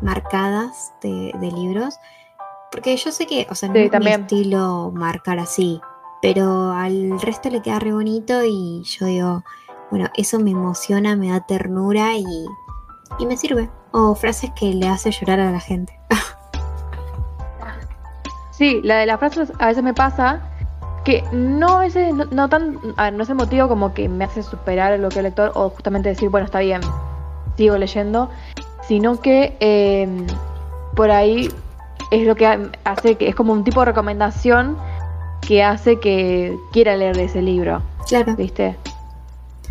marcadas de, libros, porque yo sé que, o sea, no es mi estilo marcar así, pero al resto le queda re bonito y yo digo, bueno, eso me emociona, me da ternura y, y me sirve. O frases que le hace llorar a la gente. Sí, la de las frases a veces me pasa que no es, no, tan, no es el motivo como que me hace superar lo que el lector o justamente decir, bueno, está bien, sigo leyendo, sino que em, por ahí es lo que hace que es como un tipo de recomendación que hace que quiera leer ese libro. Claro. ¿Viste?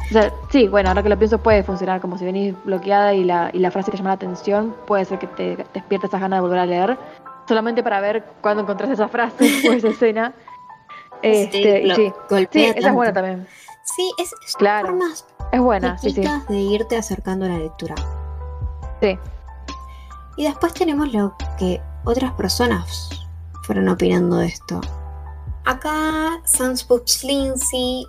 O sea, sí, bueno, ahora que lo pienso puede funcionar como si venís bloqueada y la, y la frase te llama la atención, puede ser que te, te despiertes esas ganas de volver a leer, solamente para ver cuándo encontrás esa frase o esa escena. Este, sí, sí, esa es buena también. Sí, es, claro. es buena, sí, sí. de irte acercando a la lectura. Sí. Y después tenemos lo que otras personas fueron opinando de esto. Acá Sans Lindsay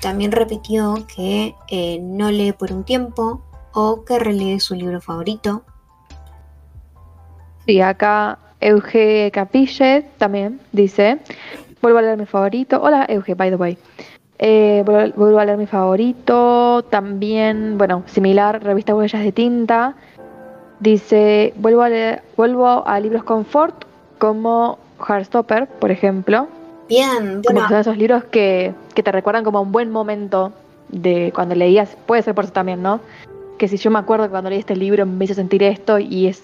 también repitió que eh, no lee por un tiempo o que relee su libro favorito Sí, acá Euge Capille también dice, vuelvo a leer mi favorito. Hola Euge, by the way. Eh, vuelvo a leer mi favorito. También, bueno, similar, revista Huellas de Tinta. Dice, vuelvo a leer, vuelvo a libros confort como Heartstopper, por ejemplo. Bien, bueno. Como son esos libros que, que te recuerdan como un buen momento de cuando leías, puede ser por eso también, ¿no? Que si yo me acuerdo que cuando leí este libro me hizo sentir esto y es,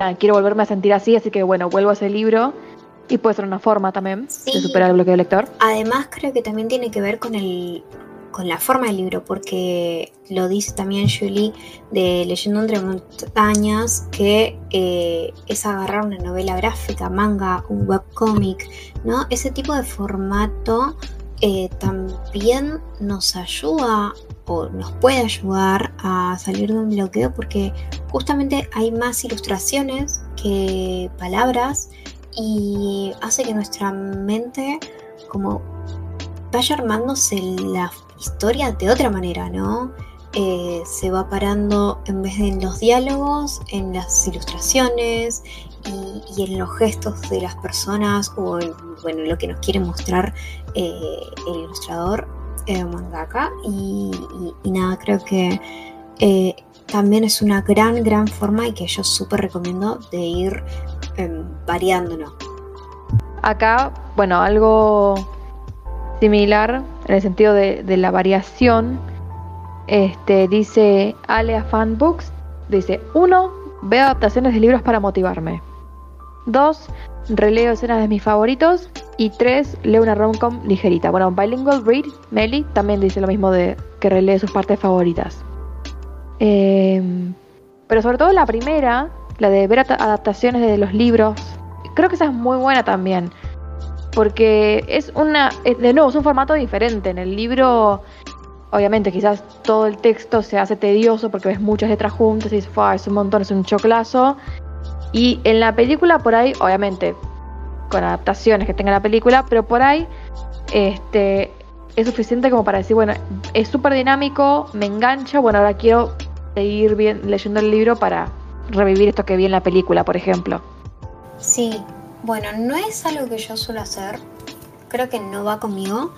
Ah, quiero volverme a sentir así, así que bueno, vuelvo a ese libro y puede ser una forma también de superar el bloqueo lector. Además, creo que también tiene que ver con el con la forma del libro, porque lo dice también Julie de Leyendo entre montañas, que eh, es agarrar una novela gráfica, manga, un webcomic, ¿no? Ese tipo de formato eh, también nos ayuda o nos puede ayudar a salir de un bloqueo porque justamente hay más ilustraciones que palabras y hace que nuestra mente como vaya armándose la historia de otra manera, ¿no? eh, se va parando en vez de en los diálogos, en las ilustraciones y, en los gestos de las personas o en bueno, lo que nos quiere mostrar eh, el ilustrador eh, mangaka. Y, nada, creo que eh, también es una gran, gran forma y que yo súper recomiendo de ir eh, variándonos. Acá, bueno, algo similar en el sentido de, de la variación. Este, dice Alea Fanbooks, dice, uno, veo adaptaciones de libros para motivarme. Dos, releo escenas de mis favoritos. Y tres, leo una romcom ligerita. Bueno, Bilingual Read, Melly, también dice lo mismo de que relee sus partes favoritas. Em, pero sobre todo la primera, la de ver adaptaciones de los libros, creo que esa es muy buena también. Porque es una, de nuevo, es un formato diferente. En el libro, obviamente, quizás todo el texto se hace tedioso porque ves muchas letras juntas y dices, es un montón, es un choclazo. Y en la película, por ahí, obviamente, con adaptaciones que tenga la película, pero por ahí este, es suficiente como para decir, bueno, es súper dinámico, me engancha, bueno, ahora quiero seguir bien, leyendo el libro para revivir esto que vi en la película, por ejemplo. Sí, bueno, no es algo que yo suelo hacer, creo que no va conmigo,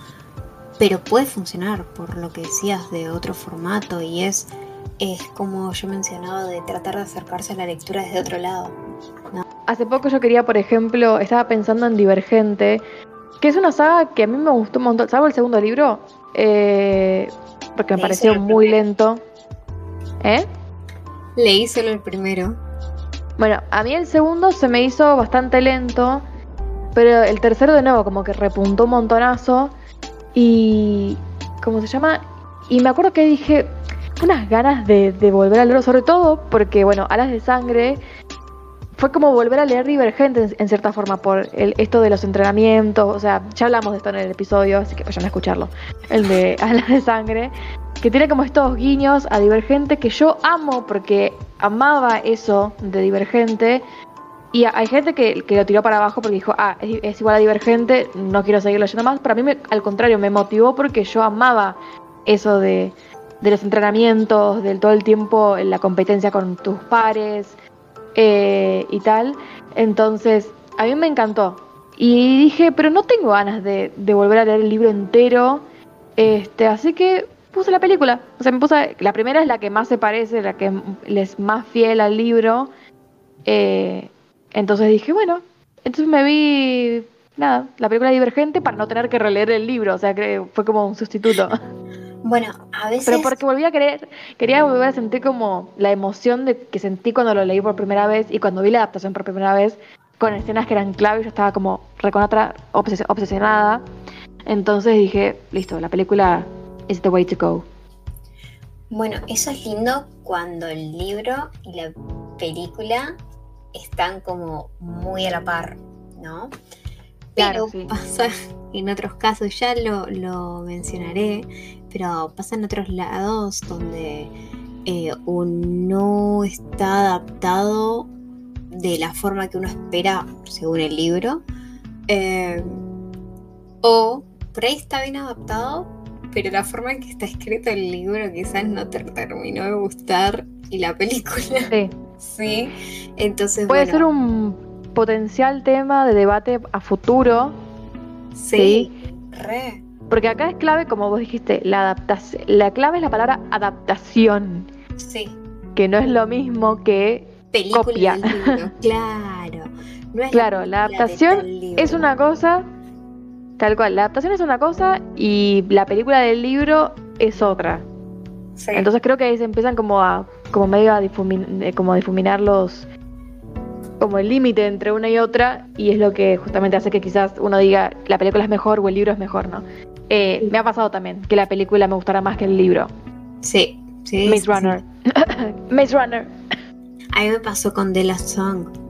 pero puede funcionar por lo que decías de otro formato y es, es como yo mencionaba de tratar de acercarse a la lectura desde otro lado. Hace poco yo quería, por ejemplo, estaba pensando en Divergente, que es una saga que a mí me gustó un montón, salvo el segundo libro, eh, porque me pareció muy lento. ¿Eh? Leí solo el primero. Bueno, a mí el segundo se me hizo bastante lento, pero el tercero de nuevo como que repuntó un montonazo y... ¿Cómo se llama? Y me acuerdo que dije unas ganas de, de volver a leerlo, sobre todo porque, bueno, Alas de Sangre fue como volver a leer Divergente en, cierta forma por el, esto de los entrenamientos, o sea, ya hablamos de esto en el episodio, así que vayan a escucharlo, el de Alas de Sangre, que tiene como estos guiños a Divergente que yo amo porque amaba eso de Divergente. Y hay gente que, lo tiró para abajo porque dijo, ah, es, igual a Divergente, no quiero seguir leyendo más. Pero a mí, al contrario, me motivó porque yo amaba eso de, de los entrenamientos, del todo el tiempo la competencia con tus pares, eh, y tal. Entonces, a mí me encantó. Y dije, pero no tengo ganas de, volver a leer el libro entero. Este, así que puse la película. O sea, me puse. La primera es la que más se parece, la que es más fiel al libro. Eh, entonces dije, bueno. Entonces me vi. Nada, la película divergente para no tener que releer el libro. O sea, que fue como un sustituto. Bueno, a veces. Pero porque volví a querer, quería volver a sentir como la emoción de que sentí cuando lo leí por primera vez y cuando vi la adaptación por primera vez, con escenas que eran clave, yo estaba como recontra obsesionada. Entonces dije, listo, la película is the way to go. Bueno, eso es lindo cuando el libro y la película están como muy a la par, ¿no? Pero pasa en otros casos, ya lo, lo mencionaré, pero pasa en otros lados donde eh, no está adaptado de la forma que uno espera según el libro. Eh, o por ahí está bien adaptado, pero la forma en que está escrito el libro quizás no te terminó de gustar y la película. Sí. sí. Entonces. Puede ser un potencial tema de debate a futuro. Sí. Re. Porque acá es clave, como vos dijiste, la adaptación. La clave es la palabra adaptación. Sí. Que no es lo mismo que Película claro. claro, la, adaptación es una cosa. Tal cual, la adaptación es una cosa y la película del libro es otra. Sí. Entonces creo que ahí se empiezan como a como medio a eh, como a difuminar los como el límite entre una y otra y es lo que justamente hace que quizás uno diga la película es mejor o el libro es mejor, ¿no? Eh, me ha pasado también que la película me gustará más que el libro. Sí, sí. Maze Runner. Maze Runner. A mí me pasó con The Last Song.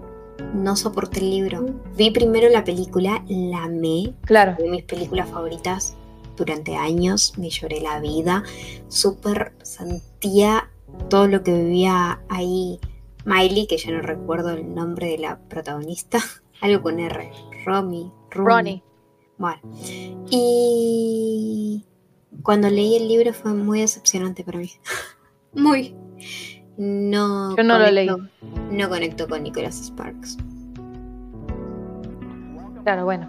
No soporté el libro. Vi primero la película, la amé. Claro. de mis películas favoritas durante años. Me lloré la vida. Súper sentía todo lo que vivía ahí Miley, que ya no recuerdo el nombre de la protagonista. Algo con R. Romy. Ronnie. Bueno, y, cuando leí el libro fue muy decepcionante para mí. muy. No. Yo no lo leí. No conecto con Nicholas Sparks. Claro, bueno.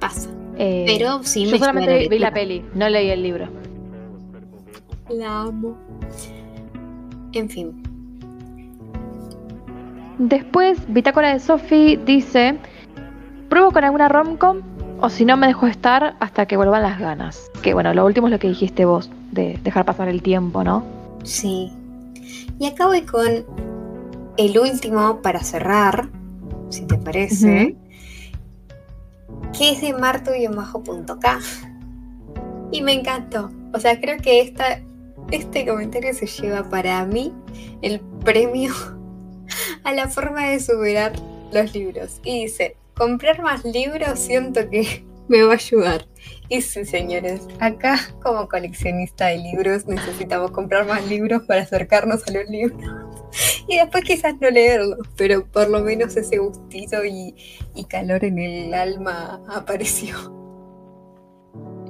Pasa. Eh, Pero sí yo solamente vi la peli, no leí el libro. La amo. En fin. Después, Bitácora de Sophie dice: Pruebo con alguna romcom o si no me dejo estar hasta que vuelvan las ganas. Que bueno, lo último es lo que dijiste vos, de dejar pasar el tiempo, ¿no? Sí. Y acá voy con el último para cerrar, si te parece que es de marto-bajo.k. Y me encantó. O sea, creo que esta, este comentario se lleva para mí el premio a la forma de superar los libros. Y dice, comprar más libros siento que me va a ayudar. Y sí, señores, acá como coleccionista de libros necesitamos comprar más libros para acercarnos a los libros. Y después quizás no leerlos, pero por lo menos ese gustito y, calor en el alma apareció.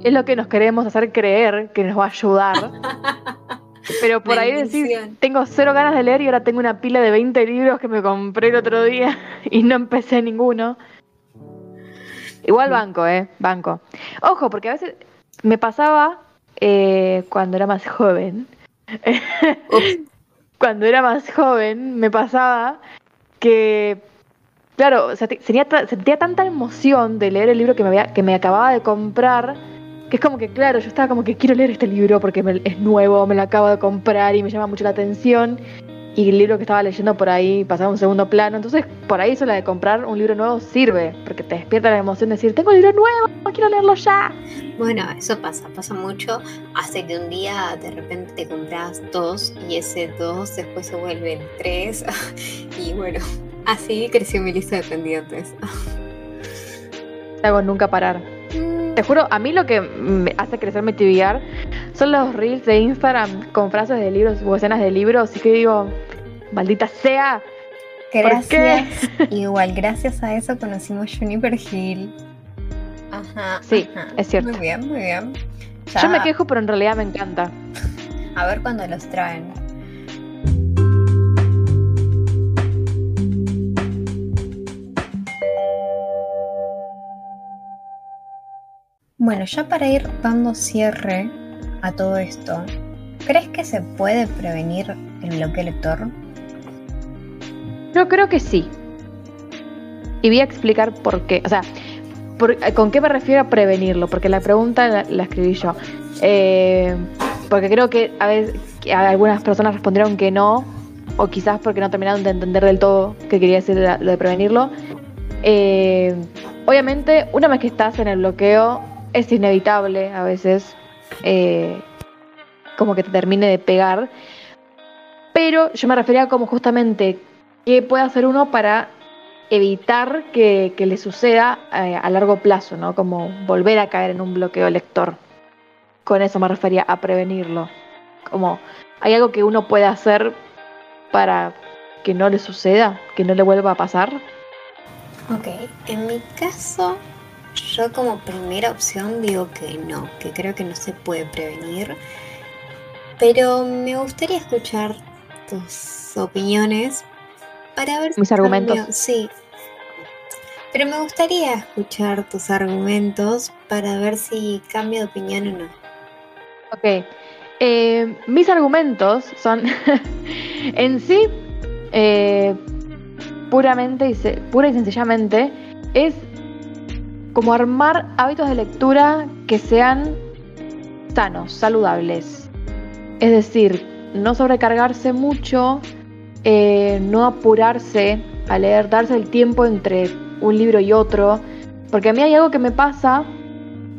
Es lo que nos queremos hacer creer que nos va a ayudar. Pero por ahí decís, tengo cero ganas de leer y ahora tengo una pila de 20 libros que me compré el otro día y no empecé ninguno. Igual banco, ¿eh? Banco. Ojo, porque a veces me pasaba eh, cuando era más joven. cuando era más joven me pasaba que, claro, sentía, sentía tanta emoción de leer el libro que me, había, que me acababa de comprar, que es como que, claro, yo estaba como que quiero leer este libro porque es nuevo, me lo acabo de comprar y me llama mucho la atención y el libro que estaba leyendo por ahí pasaba a un segundo plano. Entonces, por ahí eso la de comprar un libro nuevo sirve, porque te despierta la emoción de decir, tengo un libro nuevo, quiero leerlo ya. Bueno, eso pasa, pasa mucho. Hace que un día de repente te compras dos y ese dos después se vuelven tres. y bueno, así creció mi lista de pendientes. hago nunca parar. Te juro, a mí lo que me hace crecer mi TBR son los reels de Instagram con frases de libros o escenas de libros. Así que digo, Maldita sea. Gracias. Igual, gracias a eso conocimos Juniper Hill. Ajá. Sí, es cierto. Muy bien, muy bien. Yo me quejo, pero en realidad me encanta. A ver cuándo los traen. Bueno, ya para ir dando cierre a todo esto, ¿crees que se puede prevenir el bloqueo lector? Yo creo que sí. Y voy a explicar por qué. O sea, ¿con qué me refiero a prevenirlo? Porque la pregunta la, escribí yo. Eh, porque creo que a veces algunas personas respondieron que no, o quizás porque no terminaron de entender del todo qué quería decir lo de, prevenirlo. Eh, obviamente, una vez que estás en el bloqueo, es inevitable a veces eh, como que te termine de pegar. Pero yo me refería como justamente ¿Qué puede hacer uno para evitar que, le suceda eh, a largo plazo, ¿no? Como volver a caer en un bloqueo lector. Con eso me refería a prevenirlo. Como, ¿hay algo que uno puede hacer para que no le suceda, que no le vuelva a pasar? Ok, en mi caso, yo como primera opción digo que no, que creo que no se puede prevenir. Pero me gustaría escuchar tus opiniones para ver mis argumentos. sí. Pero me gustaría escuchar tus argumentos para ver si cambio de opinión o no. Ok. Eh, mis argumentos son en sí eh, puramente y pura y sencillamente es como armar hábitos de lectura que sean sanos, saludables. Es decir, no sobrecargarse mucho eh, no apurarse a leer, darse el tiempo entre un libro y otro, porque a mí hay algo que me pasa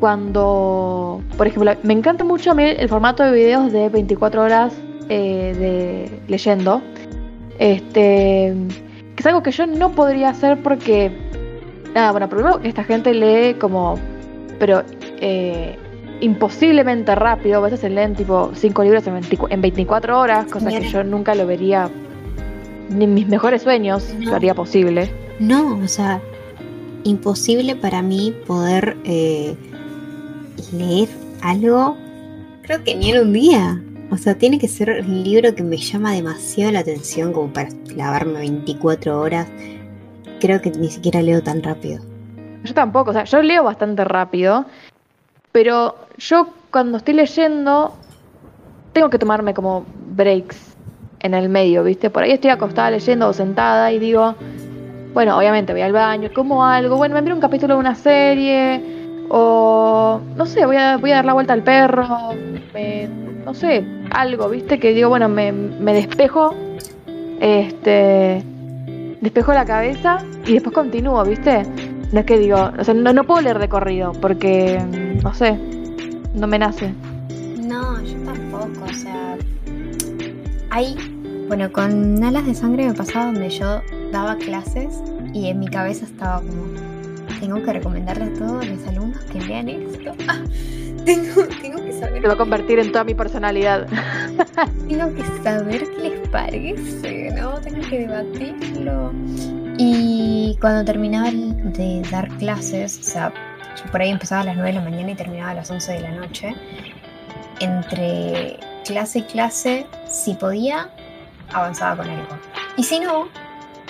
cuando, por ejemplo, me encanta mucho a mí el formato de videos de 24 horas eh, de leyendo, este, que es algo que yo no podría hacer porque, nada, bueno, primero esta gente lee como, pero eh, imposiblemente rápido, a veces se leen tipo 5 libros en, 24 horas, cosa que yo nunca lo vería ni mis mejores sueños no. haría posible. No, o sea, imposible para mí poder eh, leer algo creo que ni en un día. O sea, tiene que ser un libro que me llama demasiado la atención como para clavarme 24 horas. Creo que ni siquiera leo tan rápido. Yo tampoco, o sea, yo leo bastante rápido, pero yo cuando estoy leyendo tengo que tomarme como breaks en el medio, ¿viste? Por ahí estoy acostada leyendo o sentada y digo, bueno, obviamente voy al baño, como algo, bueno, me miro un capítulo de una serie, o no sé, voy a, voy a dar la vuelta al perro, no sé, algo, ¿viste? Que digo, bueno, me, me despejo, este, despejo la cabeza y después continúo, ¿viste? No es que digo, o sea, no, no puedo leer de corrido porque, no sé, no me nace. No, yo tampoco, o sea, hay, bueno, con Alas de Sangre me pasaba donde yo daba clases y en mi cabeza estaba como, tengo que recomendarle a todos los alumnos que lean esto. tengo, tengo que saber. Te va a convertir en toda mi personalidad. tengo que saber qué les parece, ¿no? Tengo que debatirlo. Y cuando terminaba de dar clases, o sea, yo por ahí empezaba a las 9 de la mañana y terminaba a las 11 de la noche, entre clase y clase, si podía, avanzaba con algo. Y si no,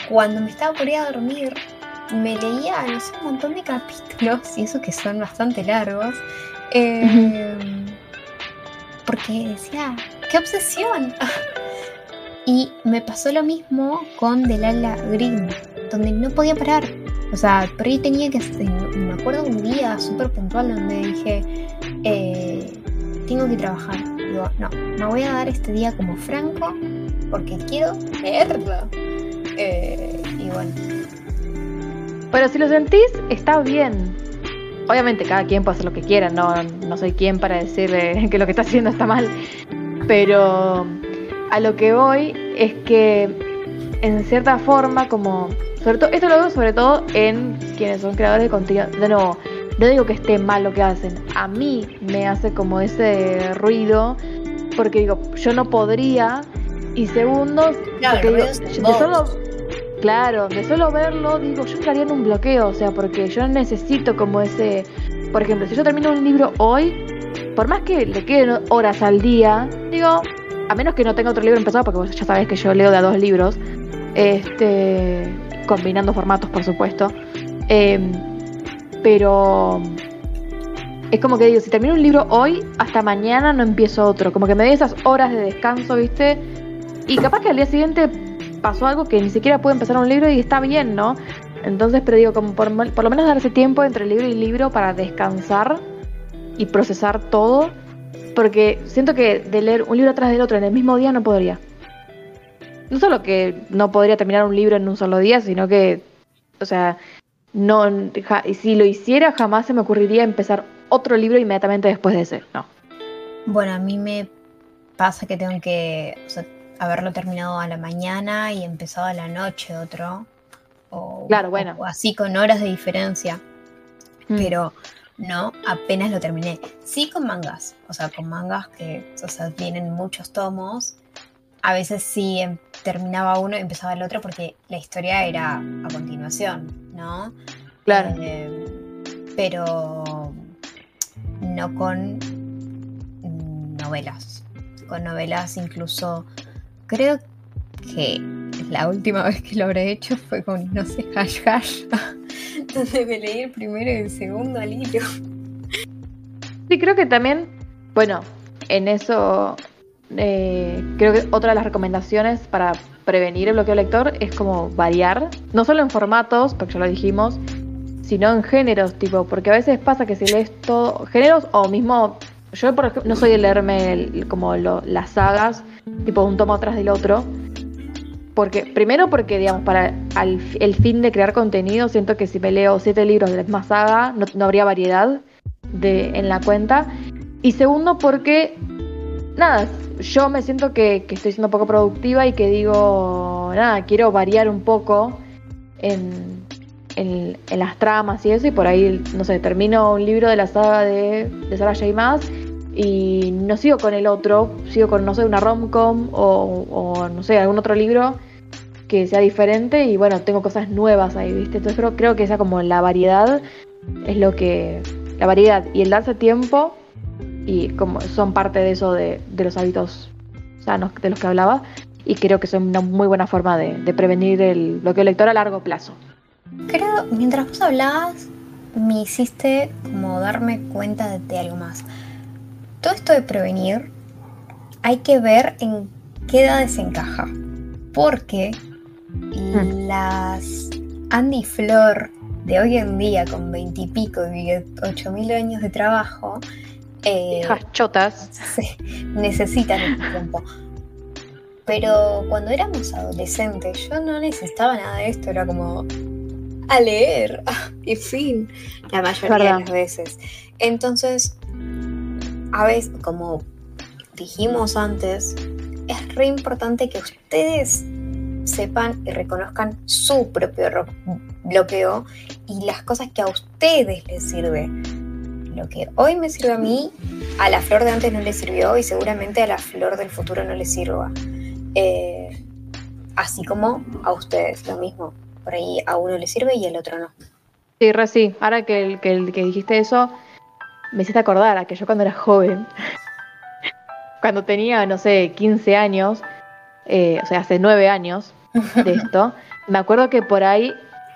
cuando me estaba por ir a dormir, me leía, no sé, un montón de capítulos, y eso que son bastante largos, em, porque decía, ¡qué obsesión! Y me pasó lo mismo con Delala Green, donde no podía parar. O sea, por ahí tenía que... Me acuerdo un día súper puntual donde dije, eh, tengo que trabajar. Digo, no, me voy a dar este día como franco porque quiero leerlo. Eh, y bueno. Pero si lo sentís, está bien. Obviamente cada quien puede hacer lo que quiera, no, no soy quien para decirle que lo que está haciendo está mal. Pero a lo que voy es que en cierta forma como... Sobre todo, esto lo veo sobre todo en quienes son creadores de contenido. De nuevo, no digo que esté mal lo que hacen. A mí me hace como ese ruido porque digo, yo no podría. Y segundo, porque digo, de solo, Claro, de solo verlo, digo, yo estaría en un bloqueo, o sea, porque yo necesito como ese, por ejemplo, si yo termino un libro hoy, por más que le queden horas al día, digo, a menos que no tenga otro libro empezado, porque vos ya sabés que yo leo de a dos libros, este, combinando formatos, por supuesto, em, pero es como que digo, si termino un libro hoy, hasta mañana no empiezo otro, como que me doy esas horas de descanso, ¿viste? Y capaz que al día siguiente pasó algo que ni siquiera pude empezar un libro y está bien, ¿no? Entonces, pero digo, como por, lo menos darse tiempo entre libro y libro para descansar y procesar todo, porque siento que de leer un libro atrás del otro en el mismo día no podría. No solo que no podría terminar un libro en un solo día, sino que, o sea, no, si lo hiciera jamás se me ocurriría empezar otro libro inmediatamente después de ese, no. Bueno, a mí me pasa que tengo que, haberlo terminado a la mañana y empezado a la noche otro. O, claro, bueno. O, así con horas de diferencia. Mm. Pero no, apenas lo terminé. Sí con mangas, o sea, con mangas que, o sea, vienen muchos tomos. A veces sí em, terminaba uno y empezaba el otro porque la historia era a continuación, ¿no? Claro. Eh, pero no con novelas. Con novelas incluso creo que la última vez que lo habré hecho fue con, no sé, hash hash, donde leí el primero y el segundo al hilo. Sí, creo que también, bueno, en eso eh, creo que otra de las recomendaciones para prevenir el bloqueo lector es como variar, no solo en formatos, porque ya lo dijimos, sino en géneros, tipo, porque a veces pasa que si lees todo, géneros o mismo, yo por ejemplo no soy de leerme como las sagas, tipo un tomo atrás del otro. Porque, primero porque, digamos, para el fin de crear contenido, siento que si me leo siete libros de la misma saga, no, habría variedad de, en la cuenta. Y segundo porque, nada, yo me siento que, estoy siendo poco productiva y que digo, nada, quiero variar un poco en, en, las tramas y eso, y por ahí, no sé, termino un libro de la saga de, de Sarah J. Maas y no sigo con el otro, sigo con, no sé, una romcom o, o no sé, algún otro libro que sea diferente y bueno, tengo cosas nuevas ahí, ¿viste? Entonces creo, creo que esa como la variedad es lo que, la variedad y el darse tiempo y como son parte de eso de, los hábitos sanos de los que hablaba y creo que son una muy buena forma de, de prevenir el bloqueo lector a largo plazo. Creo, mientras vos hablabas, me hiciste como darme cuenta de, algo más. Todo esto de prevenir, hay que ver en qué edades se encaja. Porque. Las Andy Flor de hoy en día, con veintipico y ocho mil años de trabajo, eh, chotas, necesitan este tiempo. Pero cuando éramos adolescentes, yo no necesitaba nada de esto, era como, a leer. y fin, la mayoría de las veces. Entonces, a veces, como dijimos antes, es re importante que ustedes sepan y reconozcan su propio bloqueo y las cosas que a ustedes les sirve. Lo que hoy me sirve a mí, a la flor de antes no le sirvió y seguramente a la flor del futuro no le sirva. Eh, así como a ustedes, lo mismo por ahí a uno le sirve y al otro no. Sí, re sí. Ahora que, que, dijiste eso, me hiciste acordar a que yo cuando era joven, cuando tenía, no sé, 15 años, eh, o sea, hace 9 años de esto, me acuerdo que por ahí,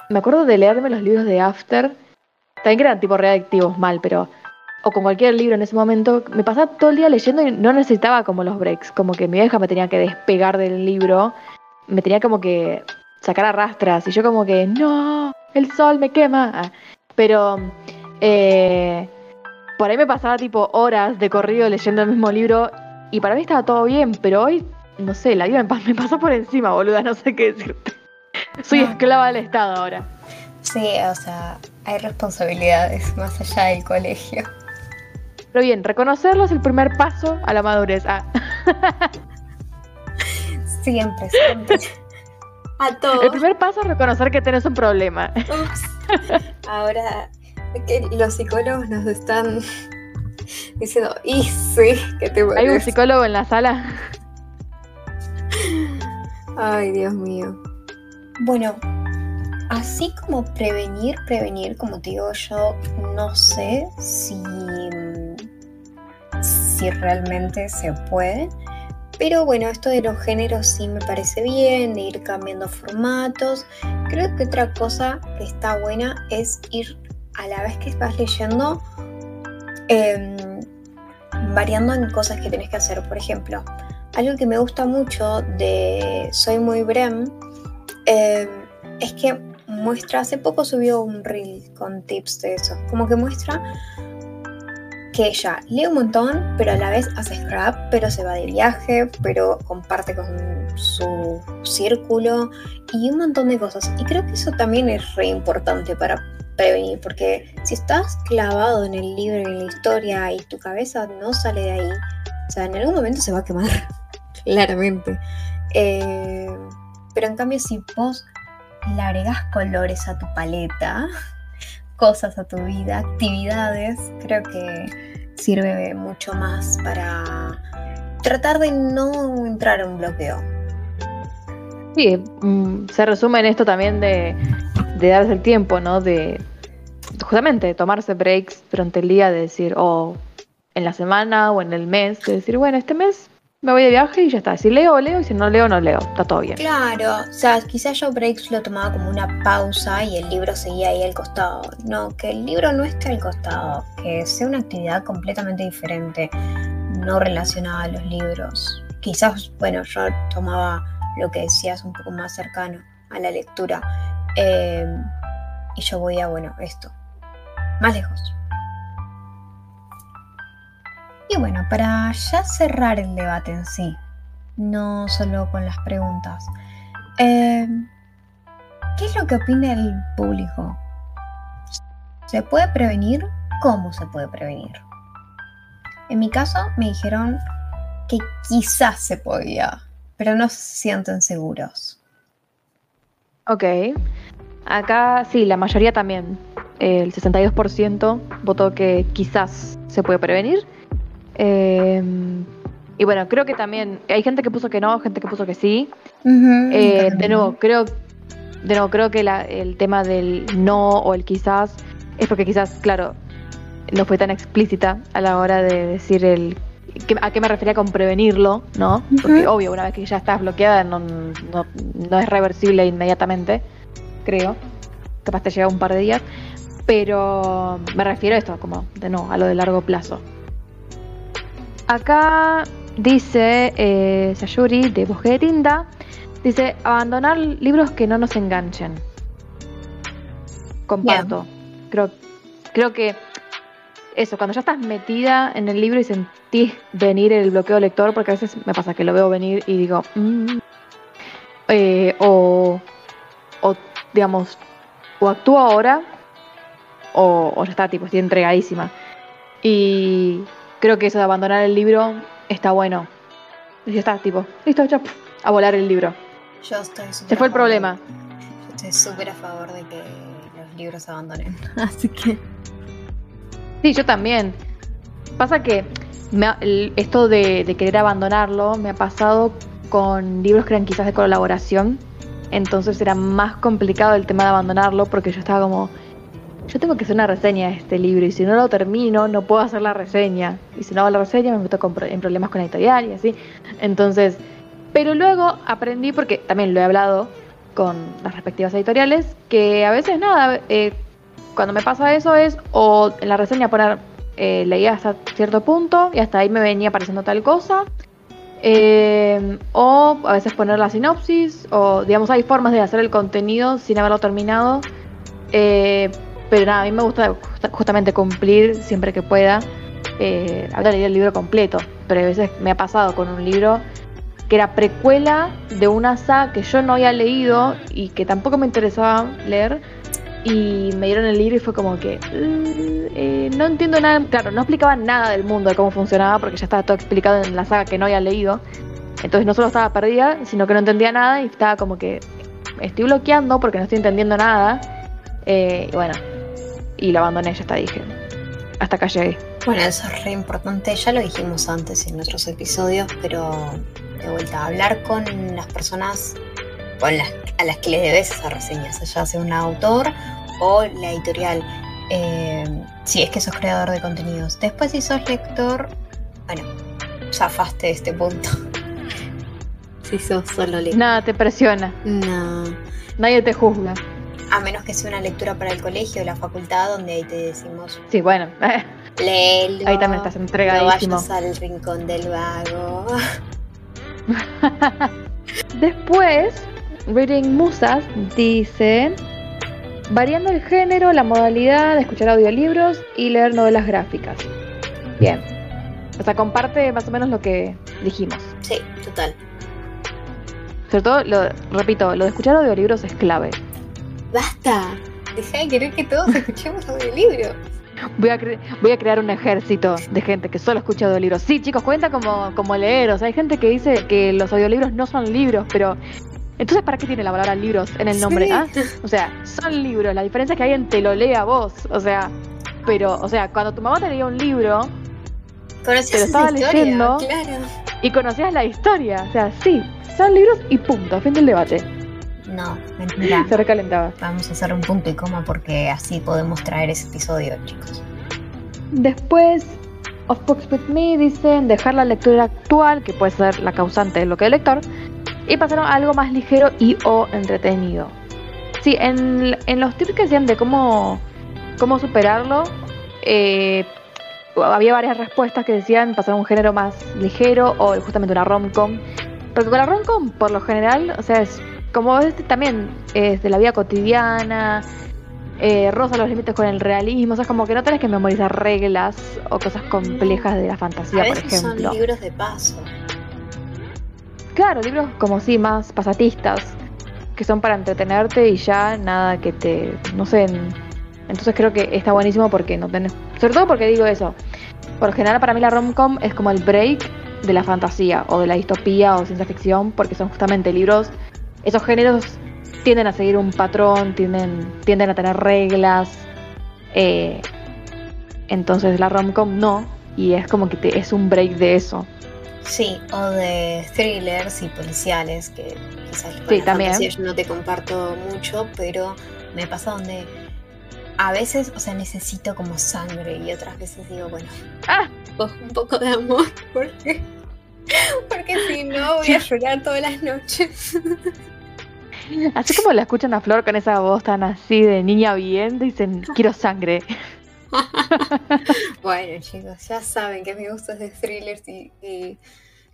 me acuerdo de leerme los libros de After, también que eran tipo reactivos mal, pero, o con cualquier libro en ese momento, me pasaba todo el día leyendo y no necesitaba como los breaks, como que mi vieja me tenía que despegar del libro, me tenía como que sacar a rastras. Y yo como que, no, el sol me quema. Ah, pero eh, por ahí me pasaba tipo horas de corrido leyendo el mismo libro y para mí estaba todo bien, pero hoy, no sé, la vida me pasó por encima, boluda, no sé qué decirte. Soy esclava del Estado ahora. Sí, o sea, hay responsabilidades más allá del colegio. Pero bien, reconocerlo es el primer paso a la madurez. Ah. Siempre, siempre. El primer paso es reconocer que tienes un problema. Ahora que los psicólogos nos están diciendo, y sí, que te ¿Hay un psicólogo en la sala? Ay, Dios mío. Bueno, así como prevenir, prevenir, como te digo yo, no sé si, si realmente se puede. Pero bueno, esto de los géneros sí me parece bien, de ir cambiando formatos. Creo que otra cosa que está buena es ir a la vez que vas leyendo, em, variando en cosas que tenés que hacer. Por ejemplo, algo que me gusta mucho de Soy muy Brem em, es que muestra, hace poco subió un reel con tips de eso, como que muestra que ella lee un montón, pero a la vez hace scrap, pero se va de viaje, pero comparte con su círculo y un montón de cosas. Y creo que eso también es re importante para prevenir, porque si estás clavado en el libro en la historia y tu cabeza no sale de ahí, o sea, en algún momento se va a quemar, claramente. Eh, pero en cambio, si vos le agregas colores a tu paleta, cosas a tu vida, actividades, creo que sirve mucho más para tratar de no entrar en un bloqueo. Sí, mm, se resume en esto también de, darse el tiempo, ¿no? De justamente tomarse breaks durante el día, de decir, o en la semana o en el mes, de decir, bueno, este mes me voy de viaje y ya está. Si leo, leo y si no leo, no leo. Está todo bien. Claro, o sea, quizás yo breaks lo tomaba como una pausa y el libro seguía ahí al costado. No, que el libro no esté al costado, que sea una actividad completamente diferente, no relacionada a los libros. Quizás, bueno, yo tomaba lo que decías un poco más cercano a la lectura. Eh, y yo voy a, bueno, esto, más lejos. Y bueno, para ya cerrar el debate en sí, no solo con las preguntas, eh, ¿qué es lo que opina el público? ¿Se puede prevenir? ¿Cómo se puede prevenir? En mi caso me dijeron que quizás se podía, pero no se sienten seguros. Ok. Acá sí, la mayoría también. El 62% votó que quizás se puede prevenir Em, y bueno, creo que también hay gente que puso que no, gente que puso que sí. Eh, de nuevo, creo, de nuevo, creo que el tema del no o el quizás es porque quizás, claro, no fue tan explícita a la hora de decir el a qué me refería con prevenirlo, ¿no? Porque obvio, una vez que ya estás bloqueada no, no, es reversible inmediatamente, creo. Capaz te lleva un par de días. Pero me refiero a esto, como de no, a lo de largo plazo. Acá dice eh, Sayuri de Bosque de Tinta, dice abandonar libros que no nos enganchen. Comparto. Creo, creo que eso, cuando ya estás metida en el libro y sentís venir el bloqueo lector, porque a veces me pasa que lo veo venir y digo, mm", eh, o, o, digamos, o actúo ahora, o, o ya está, tipo, estoy entregadísima. Y creo que eso de abandonar el libro está bueno. Y ya está, tipo, listo, ya, a volar el libro. Yo estoy Se fue el problema. Yo estoy súper a favor de que los libros se abandonen. Así que. Sí, yo también. Pasa que esto de, querer abandonarlo me ha pasado con libros que eran quizás de colaboración. Entonces era más complicado el tema de abandonarlo porque yo estaba como, yo tengo que hacer una reseña de este libro y si no lo termino no puedo hacer la reseña. Y si no hago la reseña me meto en problemas con la editorial y así. Entonces, pero luego aprendí, porque también lo he hablado con las respectivas editoriales, que a veces nada, eh, cuando me pasa eso es o en la reseña poner eh, leía hasta cierto punto y hasta ahí me venía apareciendo tal cosa. Eh, o a veces poner la sinopsis, o digamos, hay formas de hacer el contenido sin haberlo terminado. Eh, pero nada, a mí me gusta justamente cumplir siempre que pueda. Eh, haber leído el libro completo, pero a veces me ha pasado con un libro que era precuela de una saga que yo no había leído y que tampoco me interesaba leer y me dieron el libro y fue como que mm, eh, no entiendo nada, claro, no explicaban nada del mundo de cómo funcionaba porque ya estaba todo explicado en la saga que no había leído. Entonces no solo estaba perdida, sino que no entendía nada y estaba como que estoy bloqueando porque no estoy entendiendo nada. Eh, y bueno, y lo abandoné, ya está, dije. Hasta acá llegué. Bueno, eso es re importante, ya lo dijimos antes en nuestros episodios, pero de vuelta, hablar con las personas a las que le debes esa reseña, ya sea un autor o la editorial. Eh, si es que sos creador de contenidos. Después, si sos lector, bueno, zafaste de este punto. si sos solo lector. Nada te presiona. No. Nadie te juzga. A menos que sea una lectura para el colegio o la facultad, donde ahí te decimos. Sí, bueno. Léelo. Ahí también estás entregadísimo. No vayas al rincón del vago. Después, Reading Musas dice, variando el género, la modalidad de escuchar audiolibros y leer novelas gráficas. Bien. O sea, comparte más o menos lo que dijimos. Sí, total. Sobre todo, lo, repito, lo de escuchar audiolibros es clave. Basta. Deja de querer que todos escuchemos audiolibros. Voy a, voy a crear un ejército de gente que solo escucha audiolibros. Sí, chicos, cuenta como, como leer. O sea, hay gente que dice que los audiolibros no son libros, pero entonces, ¿para qué tiene la palabra libros en el nombre? ¿ah? O sea, son libros. La diferencia es que alguien te lo lea vos. O sea, pero, o sea, cuando tu mamá te leía un libro, te lo estaba leyendo y conocías la historia. O sea, sí, son libros y punto. Fin del debate. No, mentira. Se recalentaba. Vamos a hacer un punto y coma porque así podemos traer ese episodio, chicos. Después, Of Books With Me dicen dejar la lectura actual, que puede ser la causante de lo que el lector, y pasaron a algo más ligero y o entretenido. Sí, en, los tips que decían de cómo, cómo superarlo, eh, había varias respuestas que decían pasar a un género más ligero o justamente una rom-com. Porque con la rom-com, por lo general, o sea, es como este también es de la vida cotidiana, eh, roza los límites con el realismo, o sea, como que no tenés que memorizar reglas o cosas complejas de la fantasía, por ejemplo. Son libros de paso. Claro, libros como sí, más pasatistas, que son para entretenerte y ya nada que te, no sé, entonces creo que está buenísimo porque no tenés, sobre todo porque digo eso, por lo general para mí la romcom es como el break de la fantasía o de la distopía o ciencia ficción, porque son justamente libros, esos géneros tienden a seguir un patrón, tienden, tienden a tener reglas, eh, entonces la romcom no, y es como que te, es un break de eso. Sí, o de thrillers y policiales, que quizás sí, también. yo no te comparto mucho, pero me pasa donde a veces, o sea, necesito como sangre y otras veces digo, bueno, ah. un poco de amor, porque, porque si no voy a llorar todas las noches. Así como la escuchan a Flor con esa voz tan así de niña bien, dicen, quiero sangre. bueno, chicos, ya saben que me gustan de thrillers y,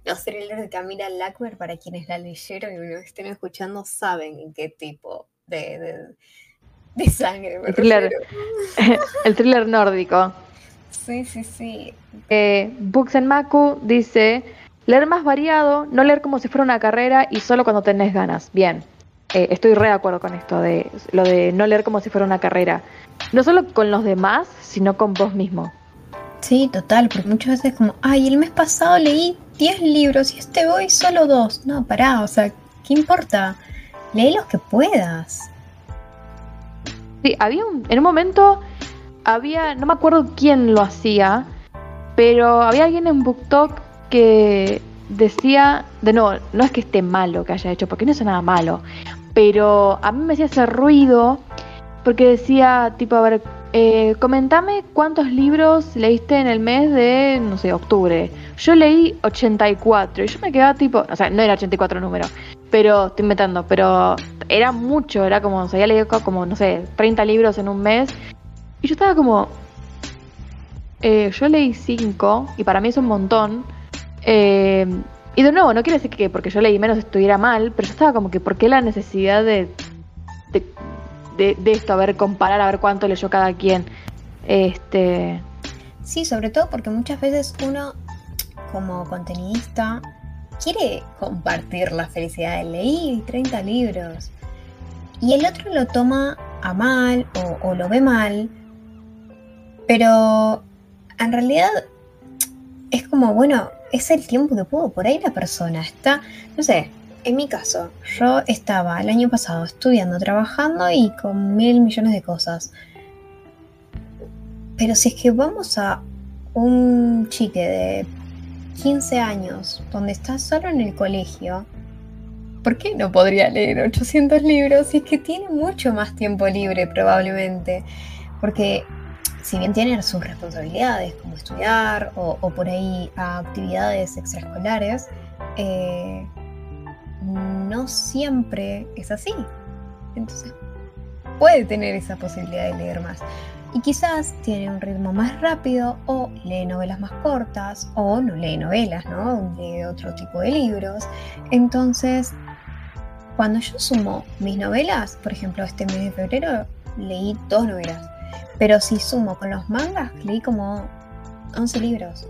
los thrillers de Camila Lackmer, para quienes la leyeron y me estén escuchando, saben en qué tipo de, de, sangre el thriller, el thriller nórdico. Sí, sí, sí. Eh, Books and Maku dice, leer más variado, no leer como si fuera una carrera y solo cuando tenés ganas. Bien, eh, estoy re de acuerdo con esto, de lo de no leer como si fuera una carrera. No solo con los demás, sino con vos mismo. Sí, total, porque muchas veces como, ay, el mes pasado leí 10 libros y este hoy solo dos. No, pará, o sea, ¿qué importa? Lee los que puedas. Sí, había un, en un momento, había, no me acuerdo quién lo hacía, pero había alguien en BookTok que decía, de nuevo, no es que esté malo que haya hecho, porque no es nada malo, pero a mí me hacía ese ruido porque decía, tipo, a ver, eh, comentame cuántos libros leíste en el mes de, no sé, octubre. Yo leí 84 y yo me quedaba tipo, o sea, no era 84 número, pero estoy inventando, pero era mucho, era como, o sea, había leído como, no sé, 30 libros en un mes. Y yo estaba como, eh, yo leí 5 y para mí es un montón. Eh, y de nuevo, no quiere decir que porque yo leí menos estuviera mal, pero yo estaba como que, ¿por qué la necesidad de, de, esto? A ver, comparar, a ver cuánto leyó cada quien. Este. Sí, sobre todo porque muchas veces uno, como contenidista, quiere compartir la felicidad de leer 30 libros. Y el otro lo toma a mal o lo ve mal. Pero en realidad es como, bueno, es el tiempo que puedo. Por ahí la persona está, no sé, en mi caso, yo estaba el año pasado estudiando, trabajando y con mil millones de cosas. Pero si es que vamos a un chique de 15 años, donde está solo en el colegio, ¿por qué no podría leer 800 libros si es que tiene mucho más tiempo libre probablemente? Porque si bien tienen sus responsabilidades, como estudiar o, por ahí actividades extraescolares, eh, no siempre es así. Entonces, puede tener esa posibilidad de leer más. Y quizás tiene un ritmo más rápido o lee novelas más cortas o no lee novelas, ¿no? Lee otro tipo de libros. Entonces, cuando yo sumo mis novelas, por ejemplo, este mes de febrero leí dos novelas pero si sumo con los mangas, leí como 11 libros.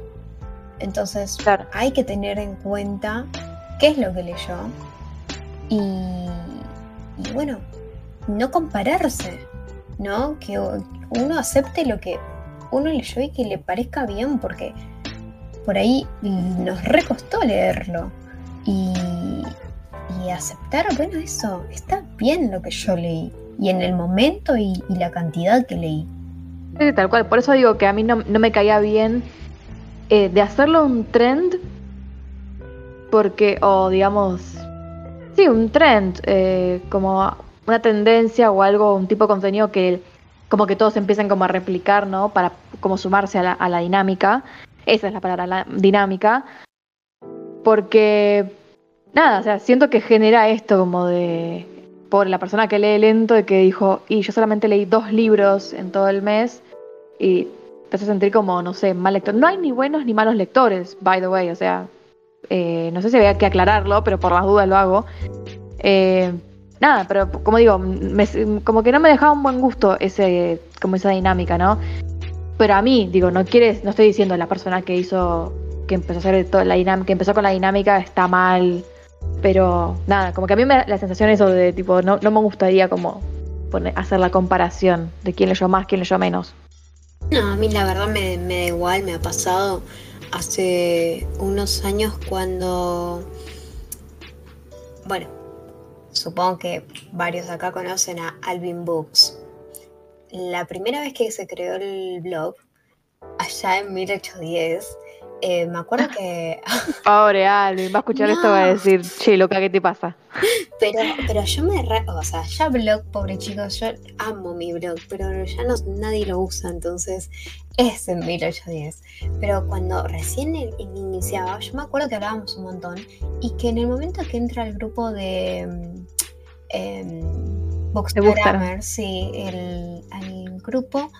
Entonces hay que tener en cuenta qué es lo que leyó. Y, y bueno, no compararse, ¿no? Que uno acepte lo que uno leyó y que le parezca bien, porque por ahí nos recostó leerlo. Y, y aceptar, bueno, eso, está bien lo que yo leí. Y en el momento y la cantidad que leí tal cual. Por eso digo que a mí no, me caía bien eh, de hacerlo un trend. Porque, o digamos, sí, un trend, eh, como una tendencia o algo, un tipo de contenido que como que todos empiezan como a replicar, ¿no? Para como sumarse a la, a la dinámica. Esa es la palabra, la dinámica. Porque, nada, o sea, siento que genera esto como de por la persona que lee lento de que dijo, y yo solamente leí dos libros en todo el mes, y te hace sentir como, no sé, mal lector. No hay ni buenos ni malos lectores, by the way, o sea, eh, no sé si había que aclararlo, pero por las dudas lo hago. Eh, nada, pero como digo, como que no me dejaba un buen gusto ese, como esa dinámica, ¿no? Pero a mí, digo, no quieres, no estoy diciendo la persona que hizo, que empezó a hacer toda la dinámica, que empezó con la dinámica está mal, pero nada, como que a mí la sensación eso de tipo, no, no me gustaría como hacer la comparación de quién leyó más, quién leyó menos. No, a mí la verdad me, da igual, me ha pasado hace unos años cuando, bueno, supongo que varios de acá conocen a Alvin Books. La primera vez que se creó el blog, allá en 1810, eh, me acuerdo que. Pobre Alvin, va a escuchar esto y va a decir, che, loca, ¿qué te pasa? Pero, pero yo me. o sea, ya blog, pobre chicos, yo amo mi blog, pero ya no, nadie lo usa, entonces es en 1810. Pero cuando recién iniciaba, yo me acuerdo que hablábamos un montón y que en el momento que entra el grupo de. Eh, sí, el, el grupo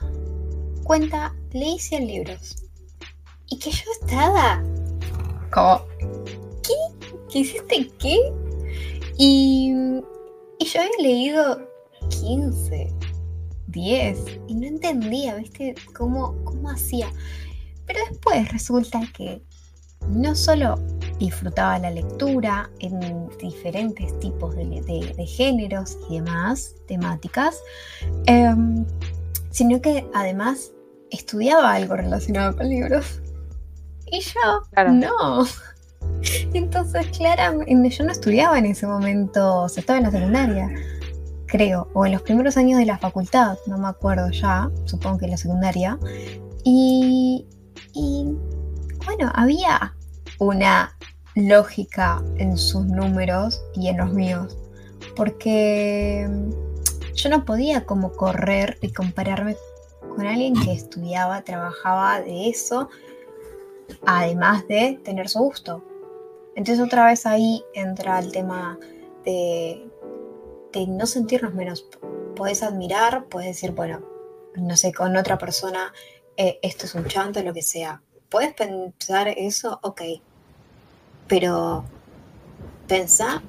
cuenta, leí 100 libros y que yo estaba como, ¿qué? ¿Qué hiciste qué? Y, y yo había leído 15, 10 y no entendía, ¿viste? Cómo, cómo hacía. Pero después resulta que no solo disfrutaba la lectura en diferentes tipos de, géneros y demás temáticas, em, sino que además estudiaba algo relacionado con libros. Y yo, no. Entonces, claramente, yo no estudiaba en ese momento, o sea, estaba en la secundaria, creo, o en los primeros años de la facultad, no me acuerdo ya, supongo que en la secundaria. Y, y bueno, había una lógica en sus números y en los míos, porque yo no podía como correr y compararme con alguien que estudiaba, trabajaba de eso además de tener su gusto. Entonces otra vez ahí entra el tema de, no sentirnos menos. Puedes admirar, puedes decir, bueno, no sé, con otra persona, eh, esto es un chanto, lo que sea. Puedes pensar eso, ok. Pero pensá,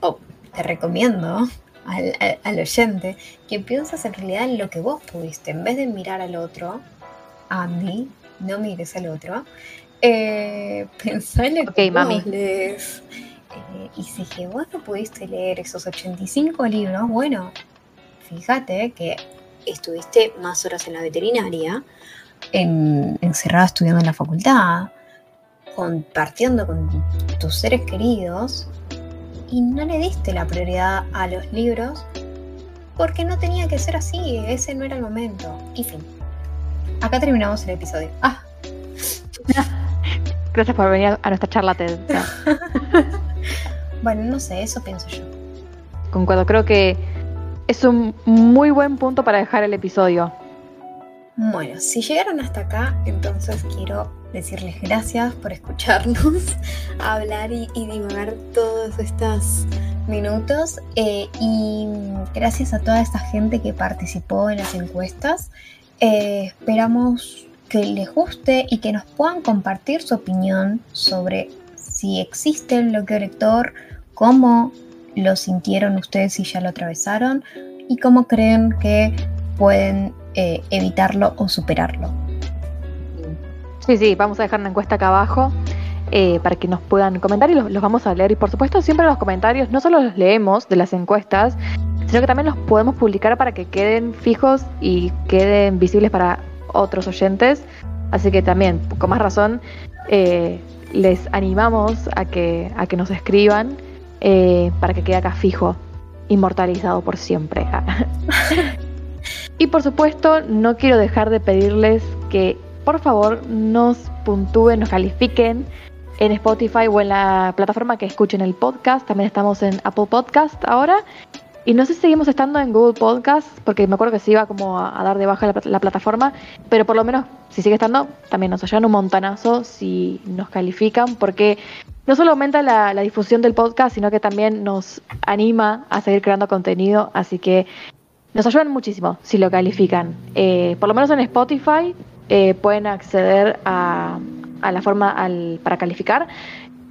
o te recomiendo al, al, oyente que pienses en realidad en lo que vos pudiste. En vez de mirar al otro, Andy, no mires al otro. Eh, pensale okay, mami. Eh, y si que vos no pudiste leer esos 85 libros, bueno, fíjate que estuviste más horas en la veterinaria, en, encerrada estudiando en la facultad, compartiendo con tus seres queridos, y no le diste la prioridad a los libros porque no tenía que ser así, ese no era el momento. Y fin. Acá terminamos el episodio. Ah. Gracias por venir a nuestra charla TED. bueno, no sé, eso pienso yo. Concuerdo, creo que es un muy buen punto para dejar el episodio. Bueno, si llegaron hasta acá, entonces quiero decirles gracias por escucharnos hablar y, y divagar todos estos minutos eh, y gracias a toda esta gente que participó en las encuestas. Eh, esperamos que les guste y que nos puedan compartir su opinión sobre si existe el bloqueo lector, cómo lo sintieron ustedes si ya lo atravesaron y cómo creen que pueden eh, evitarlo o superarlo. Sí, sí, vamos a dejar una encuesta acá abajo eh, para que nos puedan comentar y los, los, vamos a leer. Y por supuesto, siempre los comentarios no solo los leemos de las encuestas, sino que también los podemos publicar para que queden fijos y queden visibles para otros oyentes. Así que también, con más razón, eh, les animamos a que, a que nos escriban eh, para que quede acá fijo, inmortalizado por siempre. y por supuesto, no quiero dejar de pedirles que por favor nos puntúen, nos califiquen en Spotify o en la plataforma que escuchen el podcast. También estamos en Apple Podcast ahora. Y no sé si seguimos estando en Google Podcast, porque me acuerdo que se iba como a, dar de baja la, plataforma, pero por lo menos si sigue estando, también nos ayudan un montonazo si nos califican, porque no solo aumenta la, difusión del podcast, sino que también nos anima a seguir creando contenido, así que nos ayudan muchísimo si lo califican. Eh, por lo menos en Spotify eh, pueden acceder a, a la forma al, para calificar,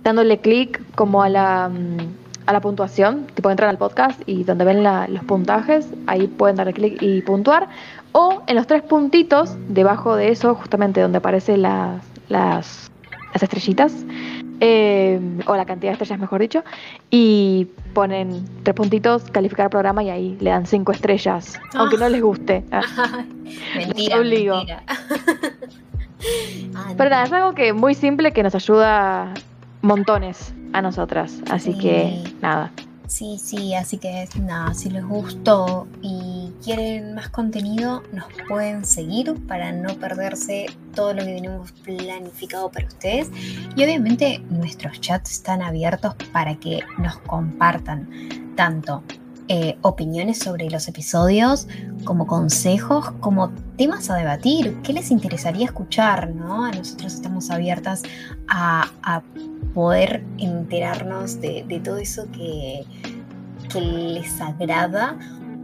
dándole clic como a la... Mm, a la puntuación, que pueden entrar al podcast y donde ven los puntajes, ahí pueden darle clic y puntuar. O en los tres puntitos, debajo de eso, justamente donde aparecen las, las, estrellitas, eh, o la cantidad de estrellas, mejor dicho, y ponen tres puntitos, calificar programa y ahí le dan cinco estrellas, aunque no les guste. mentira, mentira. Pero nada, es algo que muy simple que nos ayuda montones a nosotras. Así que nada. Sí, sí, así que nada, si les gustó y quieren más contenido, nos pueden seguir para no perderse todo lo que tenemos planificado para ustedes. Y obviamente nuestros chats están abiertos para que nos compartan tanto eh, opiniones sobre los episodios, como consejos, como temas a debatir. ¿Qué les interesaría escuchar? ¿no? A nosotros estamos abiertas a, a poder enterarnos de, todo eso que, que, les agrada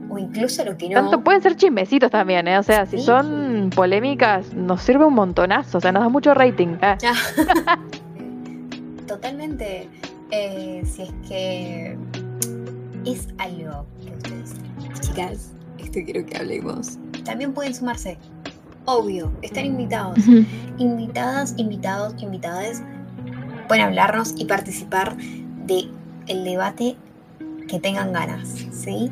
o incluso lo que no. Tanto pueden ser chismecitos también, ¿eh? O sea, si son polémicas, nos sirve un montonazo, o sea, nos da mucho rating. ¿eh? Totalmente. Eh, si es que es algo que ustedes, chicas, esto quiero que hablemos. También pueden sumarse. Obvio, están invitados. Invitadas, invitados, invitadas pueden hablarnos y participar de el debate que tengan ganas, ¿sí?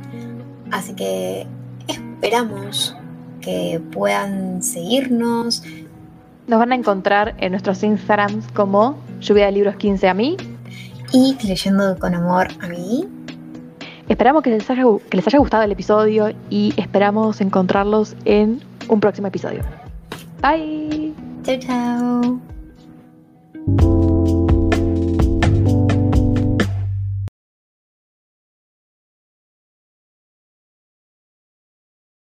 Así que esperamos que puedan seguirnos. Nos van a encontrar en nuestros Instagrams como Lluvia de Libros 15 a mí. Y Leyendo con Amor a mí. Esperamos que les, haya, que les haya gustado el episodio y esperamos encontrarlos en un próximo episodio. Bye. Chao, chao.